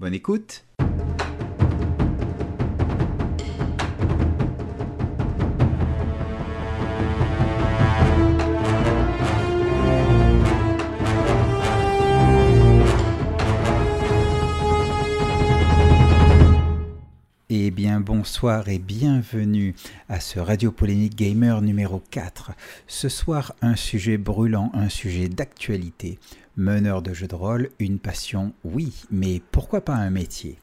Bonne écoute bonsoir et bienvenue à ce Radio Polémique Gamer numéro 4. Ce soir un sujet brûlant, un sujet d'actualité. Meneur de jeu de rôle, une passion, oui, mais pourquoi pas un métier?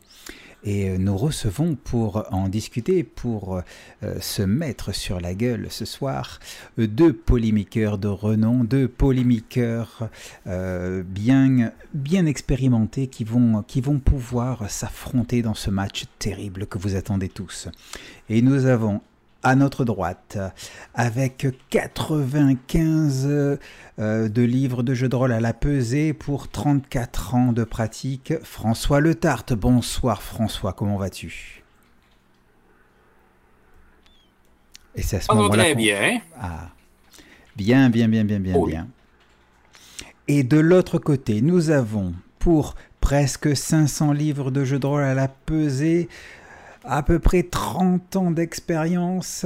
Et nous recevons pour en discuter, pour euh, se mettre sur la gueule ce soir, deux polémiqueurs de renom, deux polémiqueurs euh, bien, bien expérimentés qui vont, qui vont pouvoir s'affronter dans ce match terrible que vous attendez tous. Et nous avons à notre droite, avec 95 euh, de livres de jeux de rôle à la pesée pour 34 ans de pratique, François Le Tarte. Bonsoir François, comment vas-tu? Et c'est à ce moment-là. Très bien. Ah. Bien, bien, bien, bien, bien, bien. Et de l'autre côté, nous avons pour presque 500 livres de jeux de rôle à la pesée, à peu près 30 ans d'expérience,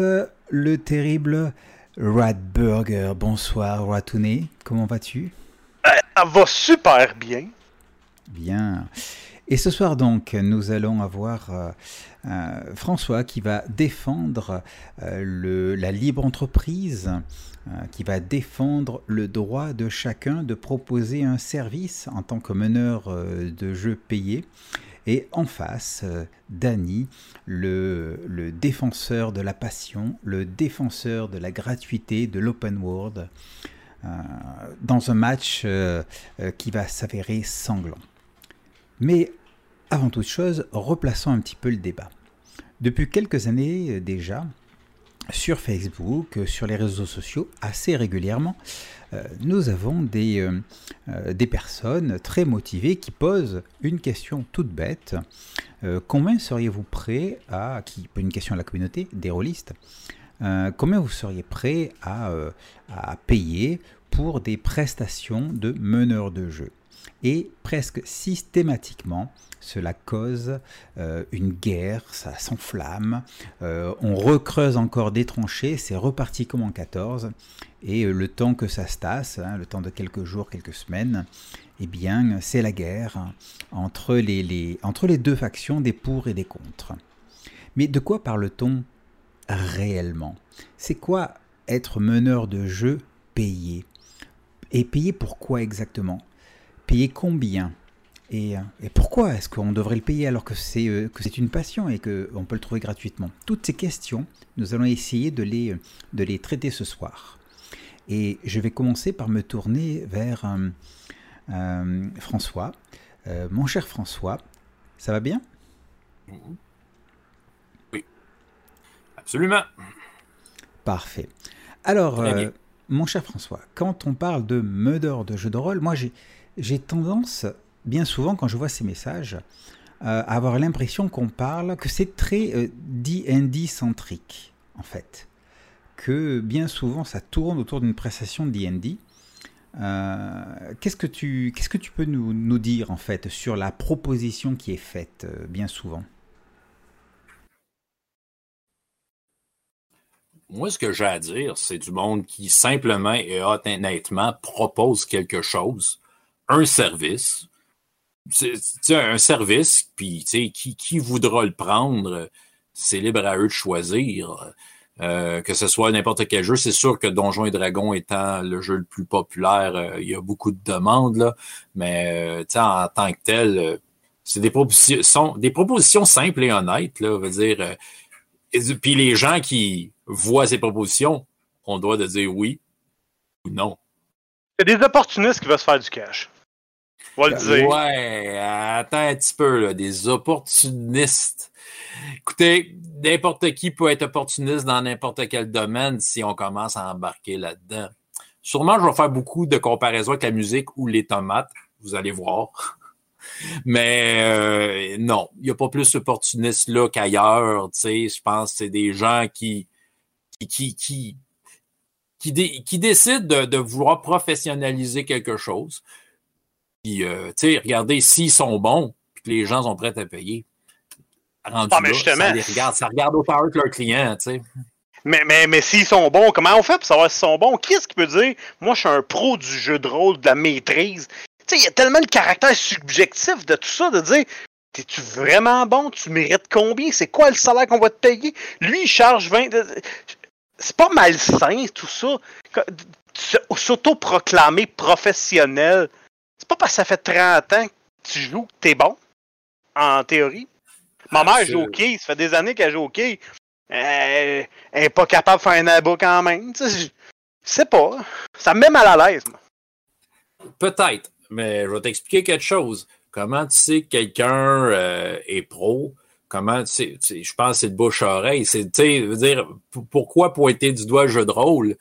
le terrible Radburger. Bonsoir Ratouné, comment vas-tu? Ça va super bien. Bien. Et ce soir donc, nous allons avoir euh, euh, François qui va défendre euh, le, la libre entreprise, qui va défendre le droit de chacun de proposer un service en tant que meneur de jeu payé. Et en face, euh, Danny, le, défenseur de la passion, le défenseur de la gratuité, de l'open world, euh, dans un match euh, qui va s'avérer sanglant. Mais avant toute chose, replaçons un petit peu le débat. Depuis quelques années déjà, sur Facebook, sur les réseaux sociaux, assez régulièrement, euh, nous avons des, euh, euh, des personnes très motivées qui posent une question toute bête. combien seriez-vous prêt à, qui une question à la communauté, des rôlistes, combien vous seriez prêt à, à payer pour des prestations de meneurs de jeu? Et presque systématiquement, cela cause une guerre, ça s'enflamme, on recreuse encore des tranchées, c'est reparti comme en 14, et euh, le temps que ça se tasse, hein, le temps de quelques jours, quelques semaines, eh bien, c'est la guerre entre les, entre les deux factions, des pour et des contre. Mais de quoi parle-t-on réellement? C'est quoi être meneur de jeu payé? Et payé pour quoi exactement? Payé combien? Et, et, pourquoi est-ce qu'on devrait le payer alors que c'est euh, que c'est une passion et qu'on peut le trouver gratuitement? Toutes ces questions, nous allons essayer de les, de les traiter ce soir. Et je vais commencer par me tourner vers euh, euh, François. Euh, mon cher François, ça va bien? Oui, absolument. Parfait. Alors, mon cher François, quand on parle de meudeur de jeu de rôle, moi j'ai tendance, bien souvent quand je vois ces messages, à avoir l'impression qu'on parle, que c'est très D&D centrique, en fait que bien souvent ça tourne autour d'une prestation de D&D. Euh, qu'est-ce que tu qu'est-ce que tu peux nous, nous, dire en fait sur la proposition qui est faite euh, bien souvent? Moi, ce que j'ai à dire, c'est du monde qui simplement et honnêtement propose quelque chose, un service. C'est un service, puis qui, qui voudra le prendre, c'est libre à eux de choisir. Euh, que ce soit n'importe quel jeu, c'est sûr que Donjons et Dragons étant le jeu le plus populaire, euh, il y a beaucoup de demandes, là, mais euh, en tant que tel, c'est des propositions, des propositions simples et honnêtes, là, veut dire. puis les gens qui voient ces propositions, on doit de dire oui ou non. C'est des opportunistes qui veulent se faire du cash. On va le dire. Ouais, attends un petit peu, là, des opportunistes. Écoutez, n'importe qui peut être opportuniste dans n'importe quel domaine si on commence à embarquer là-dedans. Sûrement, je vais faire beaucoup de comparaisons avec la musique ou les tomates. Vous allez voir. Mais euh, non, il n'y a pas plus d'opportunistes là qu'ailleurs. Je pense que c'est des gens qui, qui, qui, qui, qui, décident de, de, vouloir professionnaliser quelque chose. Puis, euh, regardez, s'ils sont bons, puis que les gens sont prêts à payer, rendu ah, mais ça, les regarde, ça regarde autant que leur client, tu sais. Mais, mais, mais s'ils sont bons, comment on fait pour savoir s'ils sont bons? Qui est-ce qui peut dire, moi, je suis un pro du jeu de rôle, de la maîtrise? Tu sais, il y a tellement de caractère subjectif de tout ça, de dire, t'es-tu vraiment bon? Tu mérites combien? C'est quoi le salaire qu'on va te payer? Lui, il charge 20... C'est pas malsain, tout ça. S'auto-proclamer professionnel, c'est pas parce que ça fait 30 ans que tu joues que t'es bon, en théorie. Ma mère joue au quai, ça fait des années qu'elle joue au quai. Elle, est pas capable de faire un abo quand même. Je sais pas. Ça me met mal à l'aise, Peut-être, mais je vais t'expliquer quelque chose. Comment tu sais que quelqu'un euh, est pro? Comment tu sais, je pense que c'est de bouche à oreille. C'est, tu veux dire, pourquoi pointer du doigt le jeu de rôle?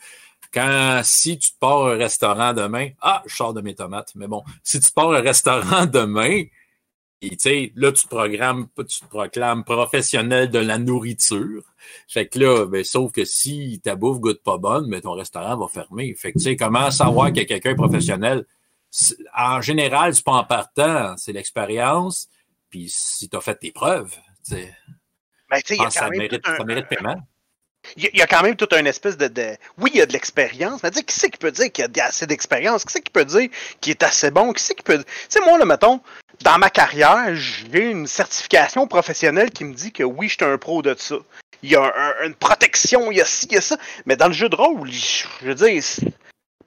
Quand, si tu te pars un restaurant demain, ah, je sors de mes tomates, mais bon, si tu pars un restaurant demain, tu sais, là, tu programmes, tu te proclames professionnel de la nourriture. Fait que là, ben, sauf que si ta bouffe goûte pas bonne, mais ben, ton restaurant va fermer. Fait que, tu sais, comment savoir que quelqu'un est professionnel? En général, c'est pas en partant, c'est l'expérience, puis si tu as fait tes preuves, tu sais. Ben, ça, mérite, ça mérite paiement. Il y, a quand même toute une espèce de, Oui, il y a de l'expérience, mais qui c'est qui peut dire qu'il y a assez d'expérience? Qui c'est qui peut dire qu'il est assez bon? Qui c'est qui peut. Tu sais, moi, là, mettons, dans ma carrière, j'ai une certification professionnelle qui me dit que oui, je suis un pro de ça. Il y a une protection, il y a ci, il y a ça. Mais dans le jeu de rôle, je, veux dire.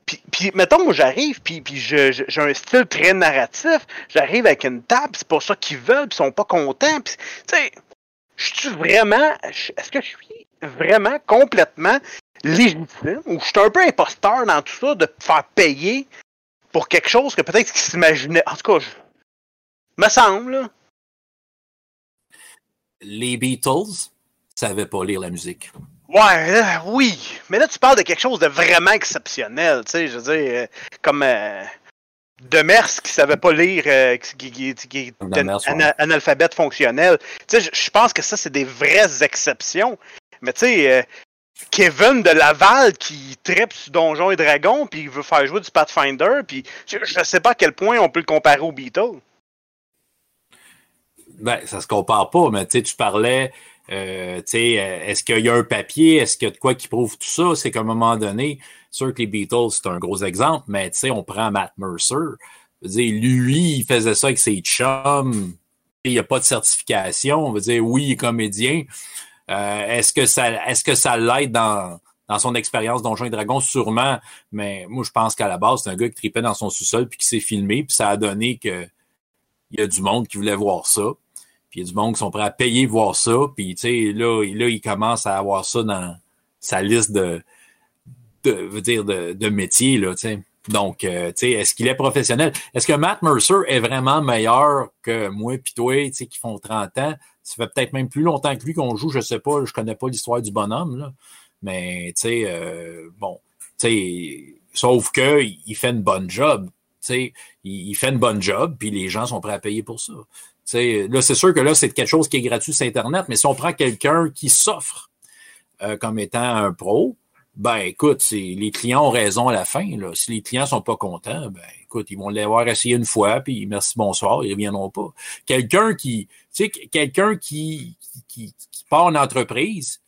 Puis, puis, mettons, moi, j'arrive, puis, puis j'ai un style très narratif. J'arrive avec une table, c'est pas ça qu'ils veulent, puis ils sont pas contents. tu sais, je suis vraiment. Est-ce que je suis vraiment complètement légitime ou je suis un peu imposteur dans tout ça de faire payer pour quelque chose que peut-être qu'ils s'imaginaient. En tout cas, je... me semble. Les Beatles savaient pas lire la musique. Ouais, oui. Mais là, tu parles de quelque chose de vraiment exceptionnel. Tu sais, je veux dire, euh, comme euh, Demers qui savait pas lire, euh, qui, fonctionnel. Tu sais, je pense que ça, c'est des vraies exceptions. Mais tu sais, euh, Kevin de Laval qui tripe sur Donjons et Dragons, puis il veut faire jouer du Pathfinder, puis je, ne sais pas à quel point on peut le comparer aux Beatles. Ben, ça se compare pas, mais tu parlais, euh, tu sais, euh, est-ce qu'il y a un papier, est-ce qu'il y a de quoi qui prouve tout ça? C'est qu'à un moment donné, sûr que les Beatles, c'est un gros exemple, mais tu sais, on prend Matt Mercer. Dire, lui, il faisait ça avec ses chums. Il n'y a pas de certification. On veut dire, oui, il est comédien, euh, est-ce que ça que ça l'aide dans, dans son expérience Donjons et Dragons? Sûrement, mais moi je pense qu'à la base, c'est un gars qui tripait dans son sous-sol puis qui s'est filmé, puis ça a donné que il y a du monde qui voulait voir ça. Puis il y a du monde qui sont prêts à payer voir ça. Puis tu sais, là, là, il commence à avoir ça dans sa liste de, de là, tu. Donc, euh, tu sais, est-ce qu'il est professionnel? Est-ce que Matt Mercer est vraiment meilleur que moi puis toi, tu sais, qui font 30 ans? Ça fait peut-être même plus longtemps que lui qu'on joue, je sais pas, je connais pas l'histoire du bonhomme. Mais, tu sais, euh, bon, tu sais, sauf que il fait une bonne job. Tu sais, il, fait une bonne job, puis les gens sont prêts à payer pour ça. Tu sais, là, c'est sûr que là, c'est quelque chose qui est gratuit sur Internet, mais si on prend quelqu'un qui s'offre euh, comme étant un pro, ben écoute, les clients ont raison à la fin. Là. Si les clients sont pas contents, ben écoute, ils vont l'avoir essayé une fois, puis merci, bonsoir, ils reviendront pas. Quelqu'un qui, tu sais, quelqu'un qui, qui, part en entreprise,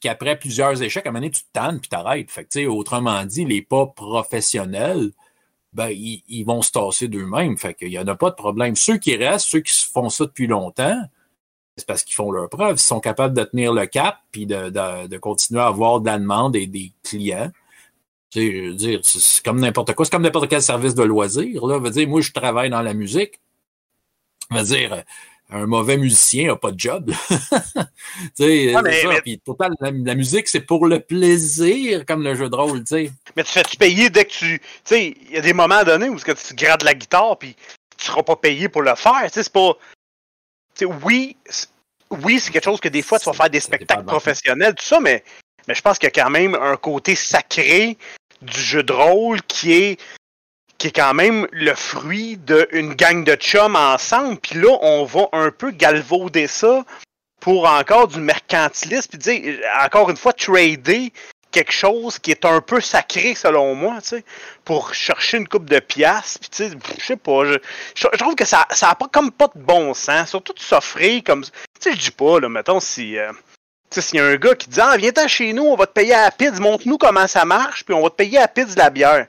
qui après plusieurs échecs, à un moment donné, tu te puis t'arrêtes. Fait autrement dit, les pas professionnels, ben, ils, ils vont se tasser d'eux-mêmes. Fait qu'il y en a pas de problème. Ceux qui restent, ceux qui font ça depuis longtemps, c'est parce qu'ils font leur preuve. Ils sont capables de tenir le cap puis de, de, de continuer à avoir de la demande et des clients. Tu sais, je veux dire, c'est comme n'importe quoi. C'est comme n'importe quel service de loisir. Là. Dire, moi, je travaille dans la musique. Dire, un mauvais musicien n'a pas de job. tu Puis, pourtant, la, musique, c'est pour le plaisir, comme le jeu de rôle, tu sais. Mais tu fais-tu payer dès que tu... Tu sais, il y a des moments donnés où que tu grades la guitare, puis tu seras pas payé pour le faire. C'est pas. Oui, oui, c'est quelque chose que des fois tu vas faire des spectacles professionnels, tout ça, mais, mais je pense qu'il y a quand même un côté sacré du jeu de rôle qui est qui est quand même le fruit d'une gang de chums ensemble. Puis là, on va un peu galvauder ça pour encore du mercantilisme, puis dire, encore une fois, trader quelque chose qui est un peu sacré selon moi, tu sais, pour chercher une coupe de pièces, puis tu sais, je sais pas, je, trouve que ça ça a pas comme pas de bon sens, surtout de s'offrir comme tu sais, je dis pas là, mettons si euh, tu sais s'il y a un gars qui dit "Ah, viens-t'en chez nous, on va te payer à la montre-nous comment ça marche, puis on va te payer à la pizza de la bière."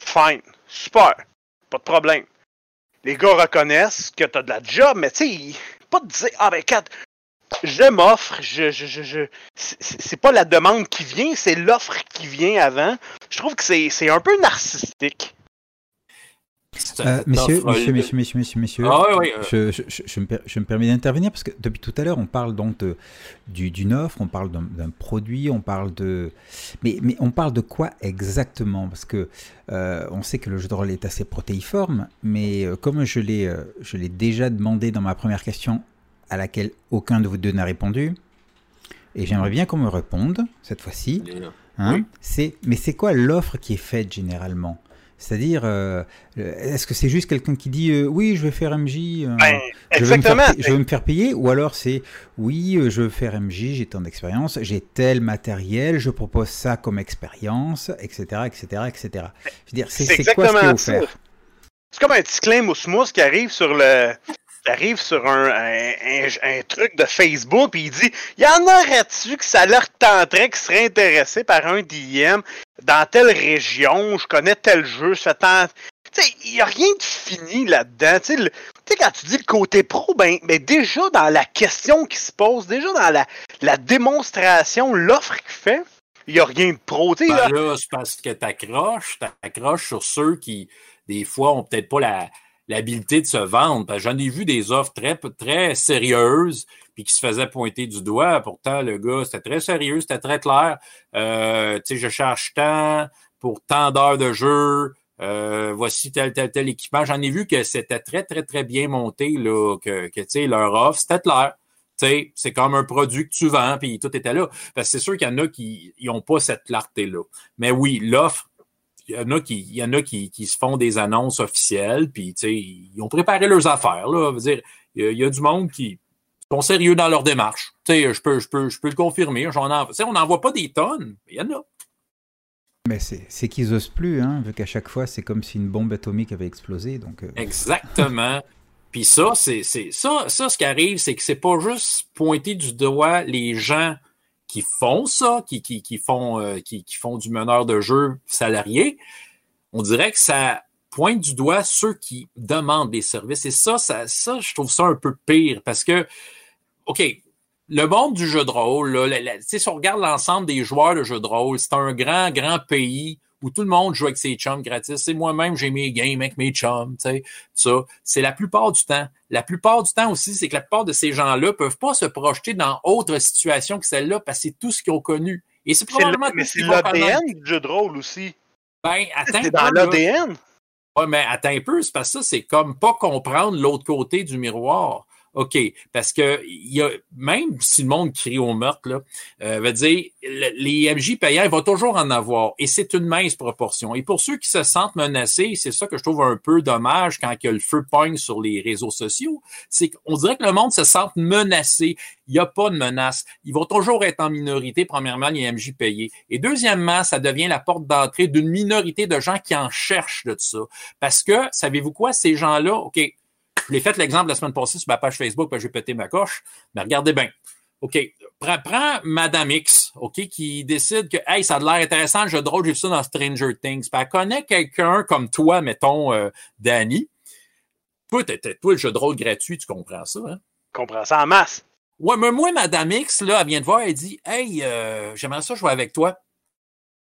Fine, super. Pas de problème. Les gars reconnaissent que t'as de la job, mais tu sais, pas de dire "Ah ben quatre je m'offre, je, je, je, je c'est pas la demande qui vient, c'est l'offre qui vient avant. Je trouve que c'est un peu narcissique. Euh, messieurs, messieurs, messieurs, messieurs, messieurs, messieurs, ah, oui, euh. je, je, je, me, je, me, permets d'intervenir parce que depuis tout à l'heure, on parle donc d'une offre, on parle d'un produit, on parle de. Mais, mais on parle de quoi exactement? Parce que euh, on sait que le jeu de rôle est assez protéiforme, mais euh, comme je l'ai déjà demandé dans ma première question à laquelle aucun de vous deux n'a répondu. Et j'aimerais bien qu'on me réponde cette fois-ci. Hein, c'est, mais c'est quoi l'offre qui est faite généralement? C'est-à-dire, euh, est-ce que c'est juste quelqu'un qui dit euh, oui, je vais faire MJ, euh, je, veux faire, je, veux me faire, payer, ou alors c'est oui, je veux faire MJ, j'ai tant d'expérience, j'ai tel matériel, je propose ça comme expérience, etc., etc., etc. Je veux dire, c'est, quoi ce qui est offert C'est comme un petit claim smooth qui arrive sur le arrive sur un, un, truc de Facebook et il dit Y en aurait-tu que ça leur tenterait qui serait intéressé par un DM dans telle région, je connais tel jeu, ça tente. Tu sais, il n'y a rien de fini là-dedans. Tu sais, quand tu dis le côté pro, ben, ben, déjà dans la question qui se pose, déjà dans la, la démonstration, l'offre qu'il fait, il n'y a rien de pro. Ben là, là c'est parce que tu accroches, tu accroches sur ceux qui, des fois, ont peut-être pas la l'habilité de se vendre. J'en ai vu des offres très, très sérieuses puis qui se faisaient pointer du doigt. Pourtant, le gars, c'était très sérieux, c'était très clair. Euh, je cherche tant pour tant d'heures de jeu. Euh, voici tel, tel, tel équipement. J'en ai vu que c'était très, très, très bien monté, là, que, que tu sais, leur offre, c'était clair. C'est comme un produit que tu vends, puis tout était là. Parce c'est sûr qu'il y en a qui n'ont pas cette clarté-là. Mais oui, l'offre, il y en a qui, il y en a qui, qui se font des annonces officielles, puis ils ont préparé leurs affaires. Là. Dire, il y, a, du monde qui sont sérieux dans leur démarche. je peux, je peux, je peux le confirmer. J'en en, on n'en voit pas des tonnes, mais il y en a. Mais c'est qu'ils osent plus, hein, vu qu'à chaque fois, c'est comme si une bombe atomique avait explosé. Donc, euh. Exactement. Puis ça, c'est ça, ça, ce qui arrive, c'est que c'est pas juste pointer du doigt les gens qui font ça, euh, qui, font du meneur de jeu salarié, on dirait que ça pointe du doigt ceux qui demandent des services. Et ça, ça, ça je trouve ça un peu pire parce que, OK, le monde du jeu de rôle, là, si on regarde l'ensemble des joueurs de jeu de rôle, c'est un grand, grand pays où tout le monde joue avec ses chums gratis. C'est moi-même, j'ai mes games avec mes chums, tu sais, ça. C'est la plupart du temps. La plupart du temps aussi, c'est que la plupart de ces gens-là peuvent pas se projeter dans autre situation que celle-là parce que c'est tout ce qu'ils ont connu. Et c'est probablement Mais c'est l'ADN du jeu de rôle aussi. Ben, attends. C'est dans l'ADN. Ouais, mais attends un peu, c'est parce que ça, c'est comme pas comprendre l'autre côté du miroir. OK, parce que y a, même si le monde crie au meurtre, là, euh, dire, les MJ payants, il va toujours en avoir. Et c'est une mince proportion. Et pour ceux qui se sentent menacés, c'est ça que je trouve un peu dommage quand a le feu pogne sur les réseaux sociaux. C'est qu'on dirait que le monde se sent menacé. Il n'y a pas de menace. Ils vont toujours être en minorité, premièrement, les MJ payés. Et deuxièmement, ça devient la porte d'entrée d'une minorité de gens qui en cherchent de ça. Parce que, savez-vous quoi, ces gens-là, OK, je l'ai fait l'exemple la semaine passée sur ma page Facebook, j'ai pété ma coche. Mais regardez bien. OK. Prends, Madame X, OK, qui décide que, hey, ça a l'air intéressant, le jeu de rôle, j'ai vu ça dans Stranger Things. Puis elle connaît quelqu'un comme toi, mettons, euh, Danny. Toi, toi, le jeu de rôle gratuit, tu comprends ça, hein? Je comprends ça en masse. Ouais, mais moi, Madame X, là, elle vient de voir, elle dit, hey, euh, j'aimerais ça jouer avec toi.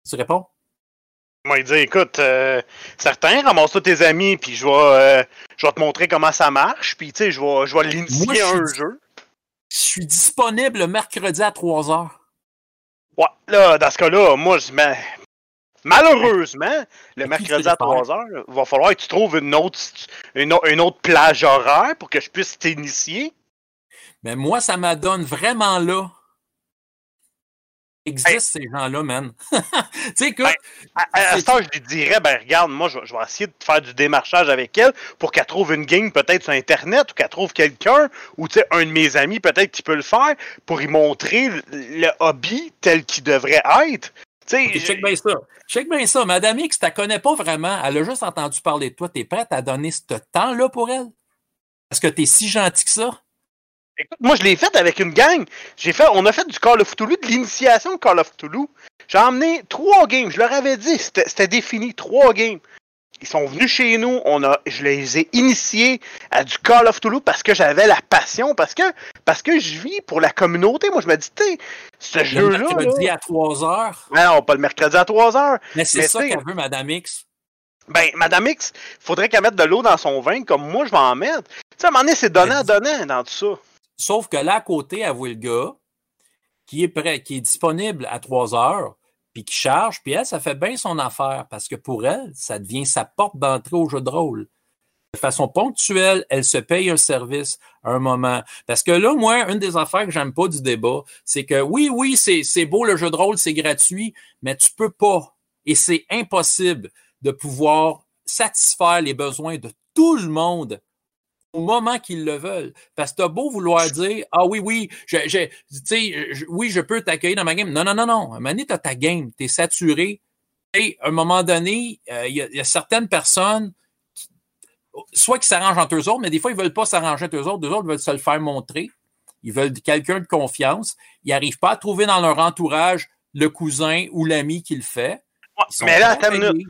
Tu réponds? Moi, il dit, écoute, euh, certains, ramasse tous tes amis, puis je vais, euh, je vais te montrer comment ça marche, puis tu sais, je vais, je vais l'initier à un jeu. Je suis disponible le mercredi à 3 h Ouais, là, dans ce cas-là, moi, je mets. Malheureusement, le mercredi à 3 heures, il va falloir que tu trouves une autre, une, autre plage horaire pour que je puisse t'initier. Mais moi, ça m'adonne vraiment là existent, ces gens-là, man. tu sais, écoute. Ben, à, ce je lui dirais, ben, regarde, moi, je, vais essayer de faire du démarchage avec elle pour qu'elle trouve une gang peut-être sur Internet ou qu'elle trouve quelqu'un ou, tu sais, un de mes amis peut-être qui peut le faire pour y montrer le, hobby tel qu'il devrait être. Okay, check bien ça. Check bien ça. Madame X, tu connais pas vraiment. Elle a juste entendu parler de toi. Tu es prête à donner ce temps-là pour elle? Est-ce que tu es si gentil que ça? Écoute, moi, je l'ai fait avec une gang. J'ai fait, on a fait du Call of Cthulhu, de l'initiation de Call of Cthulhu. J'ai emmené trois games. Je leur avais dit, c'était défini, trois games. Ils sont venus chez nous, on a, je les ai initiés à du Call of Cthulhu parce que j'avais la passion, parce que, parce que je vis pour la communauté. Moi, je me dis, tu ce jeu-là. Le mercredi à 3 heures. Non, pas le mercredi à 3 heures. Mais c'est ça qu'elle veut, Madame X. Ben, Madame X, faudrait qu'elle mette de l'eau dans son vin, comme moi, je vais en mettre. Tu sais, à un moment donné, c'est donnant-donnant dans tout ça. Sauf que là, à côté, le gars qui est prêt, qui est disponible à trois heures, puis qui charge, puis elle, ça fait bien son affaire, parce que pour elle, ça devient sa porte d'entrée au jeu de rôle. De façon ponctuelle, elle se paye un service à un moment. Parce que là, moi, une des affaires que j'aime pas du débat, c'est que oui, oui, c'est beau le jeu de rôle, c'est gratuit, mais tu peux pas, et c'est impossible de pouvoir satisfaire les besoins de tout le monde au moment qu'ils le veulent. Parce que t'as beau vouloir dire Ah oui, oui, je, je, oui, je peux t'accueillir dans ma game. Non, non, non, non. À un moment donné, t'as ta game, t'es saturé. Et à un moment donné, euh, il y, a certaines personnes soit qui s'arrangent entre eux autres, mais des fois, ils veulent pas s'arranger entre eux autres. Deux autres veulent se le faire montrer. Ils veulent quelqu'un de confiance. Ils n'arrivent pas à trouver dans leur entourage le cousin ou l'ami qui le fait. Mais là, attends une minute.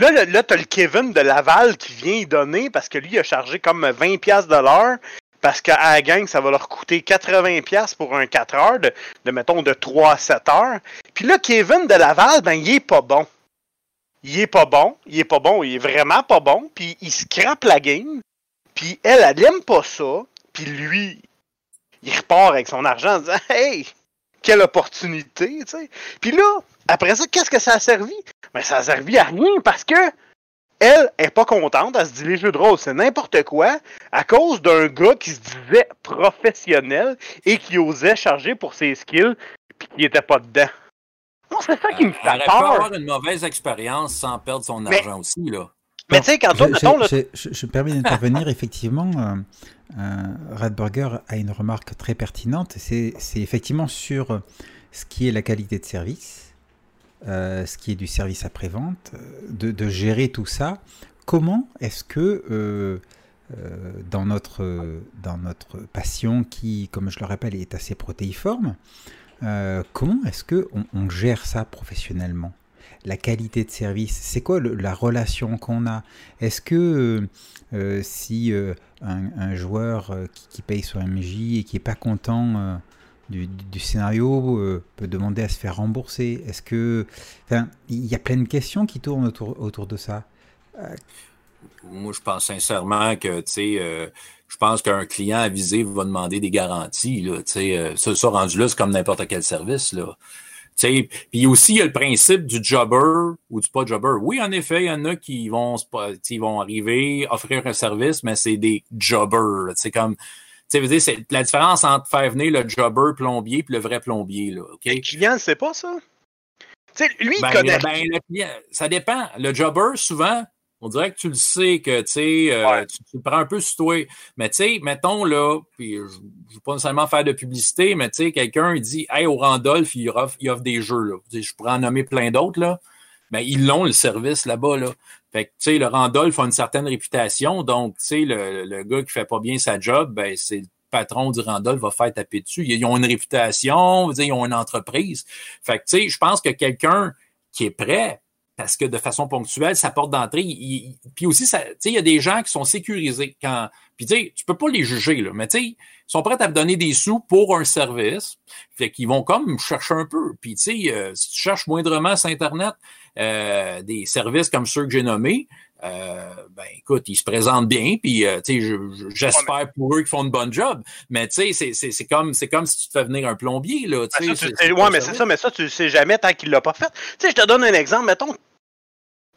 Là, là, là t'as le Kevin de Laval qui vient y donner parce que lui, il a chargé comme 20$ de l'heure. Parce qu'à la gang, ça va leur coûter 80$ pour un 4 heures, de, de, mettons de 3 à 7 heures. Puis là, Kevin de Laval, ben, il est pas bon. Il est pas bon. Il est pas bon. Il est vraiment pas bon. Puis il scrape la game. Puis elle, elle aime pas ça. Puis lui, il repart avec son argent en disant Hey, quelle opportunité, tu sais. Puis là, après ça, qu'est-ce que ça a servi? Mais ça a servi à rien parce que elle est pas contente. Elle se dit les jeux de rôle, c'est n'importe quoi à cause d'un gars qui se disait professionnel et qui osait charger pour ses skills puis qui était pas dedans. c'est ça qui me fait peur. Elle avoir une mauvaise expérience sans perdre son argent aussi, là. Mais tu sais, quand toi, mettons, je, je, je, me permets d'intervenir, effectivement, euh, euh, Radburger a une remarque très pertinente. C'est effectivement sur ce qui est la qualité de service euh, ce qui est du service après-vente, euh, de, gérer tout ça. Comment est-ce que euh, dans, notre, dans notre passion qui, comme je le rappelle, est assez protéiforme, comment est-ce qu'on on gère ça professionnellement? La qualité de service, c'est quoi la relation qu'on a? Est-ce que si un, joueur qui, qui, paye son MJ et qui n'est pas content du, scénario euh, peut demander à se faire rembourser Est-ce que. Enfin, il y a plein de questions qui tournent autour, autour de ça. Euh, Moi, je pense sincèrement que, tu sais, euh, je pense qu'un client avisé va demander des garanties. Là, ça, ça, rendu là, c'est comme n'importe quel service. Là. Puis aussi, il y a le principe du jobber ou du pas jobber. Oui, en effet, il y en a qui vont, vont arriver, offrir un service, mais c'est des jobbers. C'est comme tu c'est la différence entre faire venir le jobber plombier et le vrai plombier. Là, Le client ne sait pas ça. sais, lui, il ben, connaît. Ben, le client, ça dépend. Le jobber, souvent, on dirait que tu le sais, que euh, tu, tu, le prends un peu sur toi. Mais tu sais, mettons là, puis je ne veux pas nécessairement faire de publicité, mais tu sais, quelqu'un dit Hey, au Randolph, il offre, il offre des jeux. Là. Je pourrais en nommer plein d'autres, là. Mais ils l'ont, le service là-bas. Là. Fait que, tu sais, le Randolph a une certaine réputation, donc, tu sais, le, le, gars qui fait pas bien sa job, ben, c'est le patron du Randolph va faire taper dessus. Ils ont une réputation, ils ont une entreprise. Fait que, tu sais, je pense que quelqu'un qui est prêt, parce que de façon ponctuelle, sa porte d'entrée, puis aussi, tu sais, il y a des gens qui sont sécurisés quand, puis tu sais, tu peux pas les juger, là, mais tu sais, ils sont prêts à te donner des sous pour un service, fait qu'ils vont comme chercher un peu. Puis tu sais, euh, si tu cherches moindrement sur Internet, euh, des services comme ceux que j'ai nommés, euh, ben écoute, ils se présentent bien, puis euh, j'espère pour eux qu'ils font une bonne job. Mais tu sais, c'est comme c'est comme si tu te fais venir un plombier là. Ben, ça, ouais, mais c'est ça, mais ça tu le sais jamais tant qu'il l'a pas fait. Tu sais, je te donne un exemple. Mettons,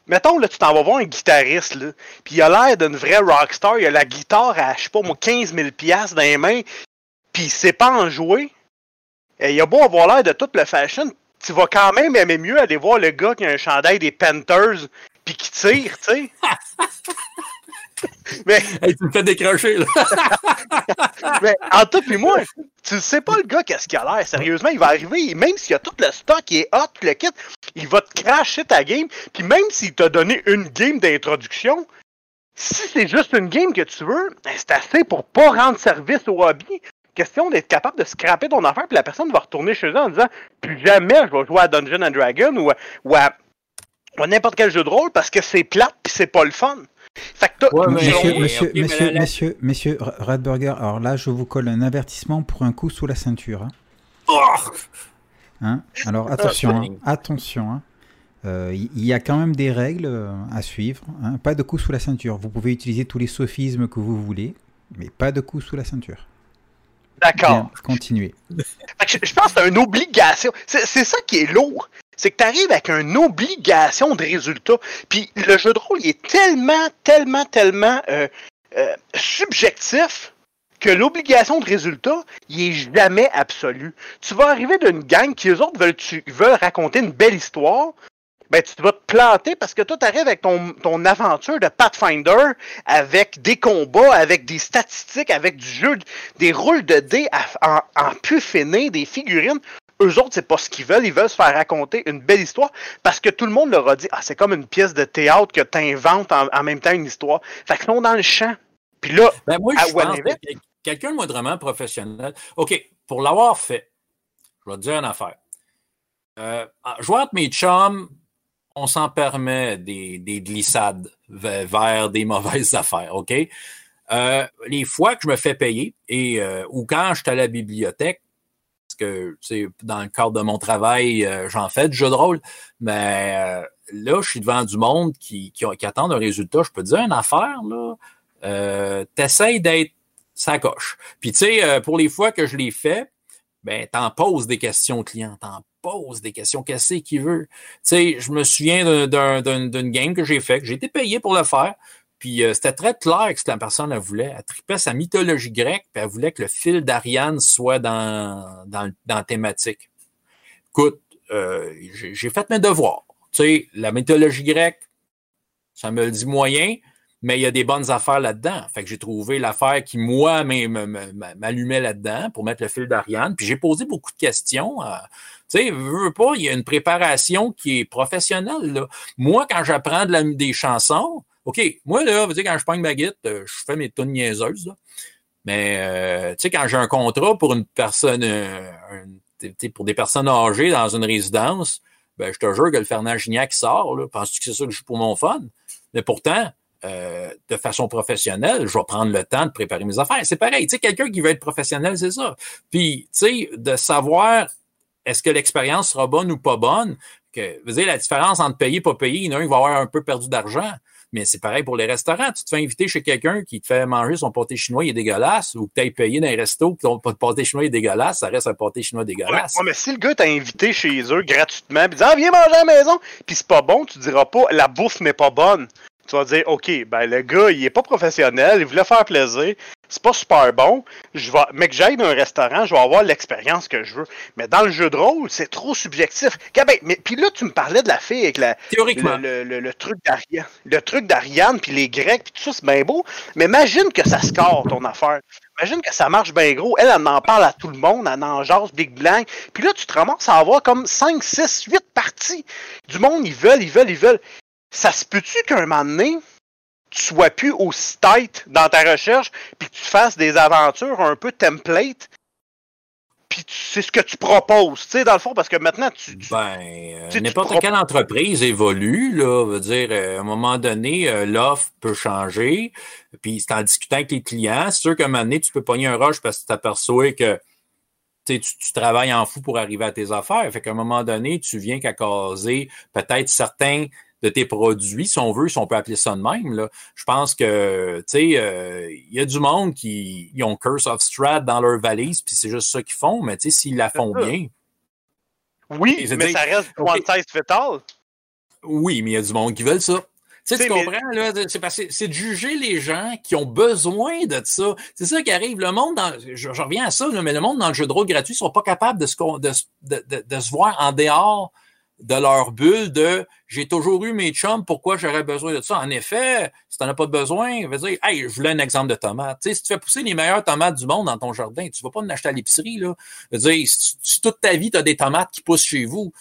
mettons là, tu t'en vas voir un guitariste là, puis il a l'air d'une vraie rockstar. Il a la guitare à je sais pas moi 15 000 pièces dans les mains, puis il sait pas en jouer. Et il a beau avoir l'air de tout le fashion, tu vas quand même aimer mieux aller voir le gars qui a un chandail des Panthers puis qui tire, tu sais. Mais... tu me fais décrocher, là. mais en tout, puis moi, tu sais pas le gars qu'est-ce qu'il a l'air. Sérieusement, il va arriver, même s'il a tout le stock qui est hot, le kit, il va te cracher ta game. Puis même s'il t'a donné une game d'introduction, si c'est juste une game que tu veux, ben, c'est assez pour pas rendre service au hobby. Question d'être capable de scraper ton affaire, puis la personne va retourner chez eux en disant Plus jamais je vais jouer à Dungeon and Dragon ou, ou à n'importe quel jeu de rôle parce que c'est plate puis c'est pas le fun. Fait que monsieur, monsieur, monsieur, monsieur, monsieur, Radburger, alors là, je vous colle un avertissement pour un coup sous la ceinture. Hein. Oh hein? Alors attention, hein, attention. Hein. Euh, il y a quand même des règles euh, à suivre. Hein. Pas de coup sous la ceinture. Vous pouvez utiliser tous les sophismes que vous voulez, mais pas de coup sous la ceinture. D'accord. Continuez. Je pense que c'est une obligation. C'est ça qui est lourd c'est que tu arrives avec une obligation de résultat. Puis le jeu de rôle, il est tellement, tellement, tellement euh, euh, subjectif que l'obligation de résultat, il est jamais absolu. Tu vas arriver d'une gang qui, eux autres, veulent, tu, veulent raconter une belle histoire. Ben, tu vas te planter parce que toi, tu arrives avec ton, ton aventure de Pathfinder, avec des combats, avec des statistiques, avec du jeu, des rôles de dés en, en pu finir, des figurines eux autres, c'est pas ce qu'ils veulent. Ils veulent se faire raconter une belle histoire parce que tout le monde leur a dit Ah, c'est comme une pièce de théâtre que tu inventes en, même temps une histoire. Fait qu'ils sont dans le champ. Puis là, ben moi, je pense quelqu'un de moindrement professionnel. OK, pour l'avoir fait, je vais te dire une affaire. Euh, jouer entre mes chums, on s'en permet des, glissades vers, des mauvaises affaires, OK? Euh, les fois que je me fais payer et euh, ou quand je suis à la bibliothèque, que dans le cadre de mon travail, euh, j'en fais du jeu de rôle. Mais là, je suis devant du monde qui, qui, attend un résultat. Je peux dire une affaire, là. T'essayes d'être sa coche. Puis tu sais, pour les fois que je l'ai fait, ben, t'en poses des questions au client, t'en poses des questions, qu'est-ce qu'il veut? Tu sais, je me souviens d'une game que j'ai fait, que j'ai été payé pour le faire. Puis euh, c'était très clair ce que la personne elle voulait. Elle tripait sa mythologie grecque, puis elle voulait que le fil d'Ariane soit dans, dans, dans la thématique. Écoute, euh, j'ai fait mes devoirs. Tu sais, la mythologie grecque, ça me le dit moyen, mais il y a des bonnes affaires là-dedans. Fait que j'ai trouvé l'affaire qui, moi, m'allumait là-dedans pour mettre le fil d'Ariane. Puis j'ai posé beaucoup de questions. Euh, tu sais, veux pas, il y a une préparation qui est professionnelle. Moi, quand j'apprends des chansons, OK, moi, là, vous dire, quand je pogne ma guitare, euh, je fais mes tonnes niaiseuses. Mais, euh, tu sais, quand j'ai un contrat pour une personne, euh, pour des personnes âgées dans une résidence, ben, je te jure que le Fernand Gignac sort. Penses-tu que c'est ça que je joue pour mon fun? Mais pourtant, de façon professionnelle, je vais prendre le temps de préparer mes affaires. C'est pareil, tu sais, quelqu'un qui veut être professionnel, c'est ça. Puis, tu sais, de savoir est-ce que l'expérience sera bonne ou pas bonne, que, vous dire, la différence entre payer et pas payer, il y en a un qui va avoir un peu perdu d'argent. Mais c'est pareil pour les restaurants. Tu te fais inviter chez quelqu'un qui te fait manger son pâté chinois, il est dégueulasse, ou que tu payé dans un resto, que ton pâté chinois est dégueulasse, ça reste un pâté chinois dégueulasse. Ouais, mais si le gars t'a invité chez eux gratuitement, puis dit Ah, viens manger à la maison, puis c'est pas bon, tu diras pas La bouffe n'est pas bonne. Tu vas dire OK, ben le gars, il est pas professionnel, il voulait faire plaisir, c'est pas super bon. Je vais, mais que j'aille dans un restaurant, je vais avoir l'expérience que je veux. Mais dans le jeu de rôle, c'est trop subjectif. Ben, mais puis là, tu me parlais de la fille avec la, Le, le, le, truc d'Ariane, le truc d'Ariane, puis les Grecs, puis tout ça, c'est bien beau. Mais imagine que ça score ton affaire. Imagine que ça marche bien gros. Elle, elle en parle à tout le monde, elle en jase Big Blanc. Puis là, tu te ramasses à avoir comme 5, 6, 8 parties. Du monde, ils veulent, ils veulent, ils veulent. Ça se peut-tu qu'un moment donné, tu sois plus aussi tight dans ta recherche, puis que tu fasses des aventures un peu template, puis c'est ce que tu proposes, tu sais, dans le fond, parce que maintenant, tu... ben, euh, n'importe quelle entreprise évolue, là, veut dire, euh, à un moment donné, euh, l'offre peut changer, puis c'est en discutant avec les clients, c'est sûr qu'à un moment donné, tu peux pogner un rush parce que tu t'aperçois que tu, tu, travailles en fou pour arriver à tes affaires. Fait qu'à un moment donné, tu viens qu'à causer peut-être certains de tes produits, si on veut, si on peut appeler ça de même. Là. Je pense que, tu sais, euh, il y a du monde qui ils ont Curse of Strat dans leur valise, puis c'est juste ça qu'ils font, mais tu sais, s'ils la font bien. Oui, mais ça reste one size fit all. Oui, mais il y a du monde qui veut ça. Tu sais, tu comprends, là? C'est parce c'est de juger les gens qui ont besoin de ça. C'est ça qui arrive. Le monde dans, je, reviens à ça, mais le monde dans le jeu de rôle gratuit sont pas capables de se, de, de, de, se voir en dehors de leur bulle de j'ai toujours eu mes chums, pourquoi j'aurais besoin de ça? En effet, si tu n'en as pas besoin, veux dire, hey, je voulais un exemple de tomate. Tu sais, si tu fais pousser les meilleures tomates du monde dans ton jardin, tu vas pas en acheter à l'épicerie, là. Veux dire, si, toute ta vie, tu as des tomates qui poussent chez vous,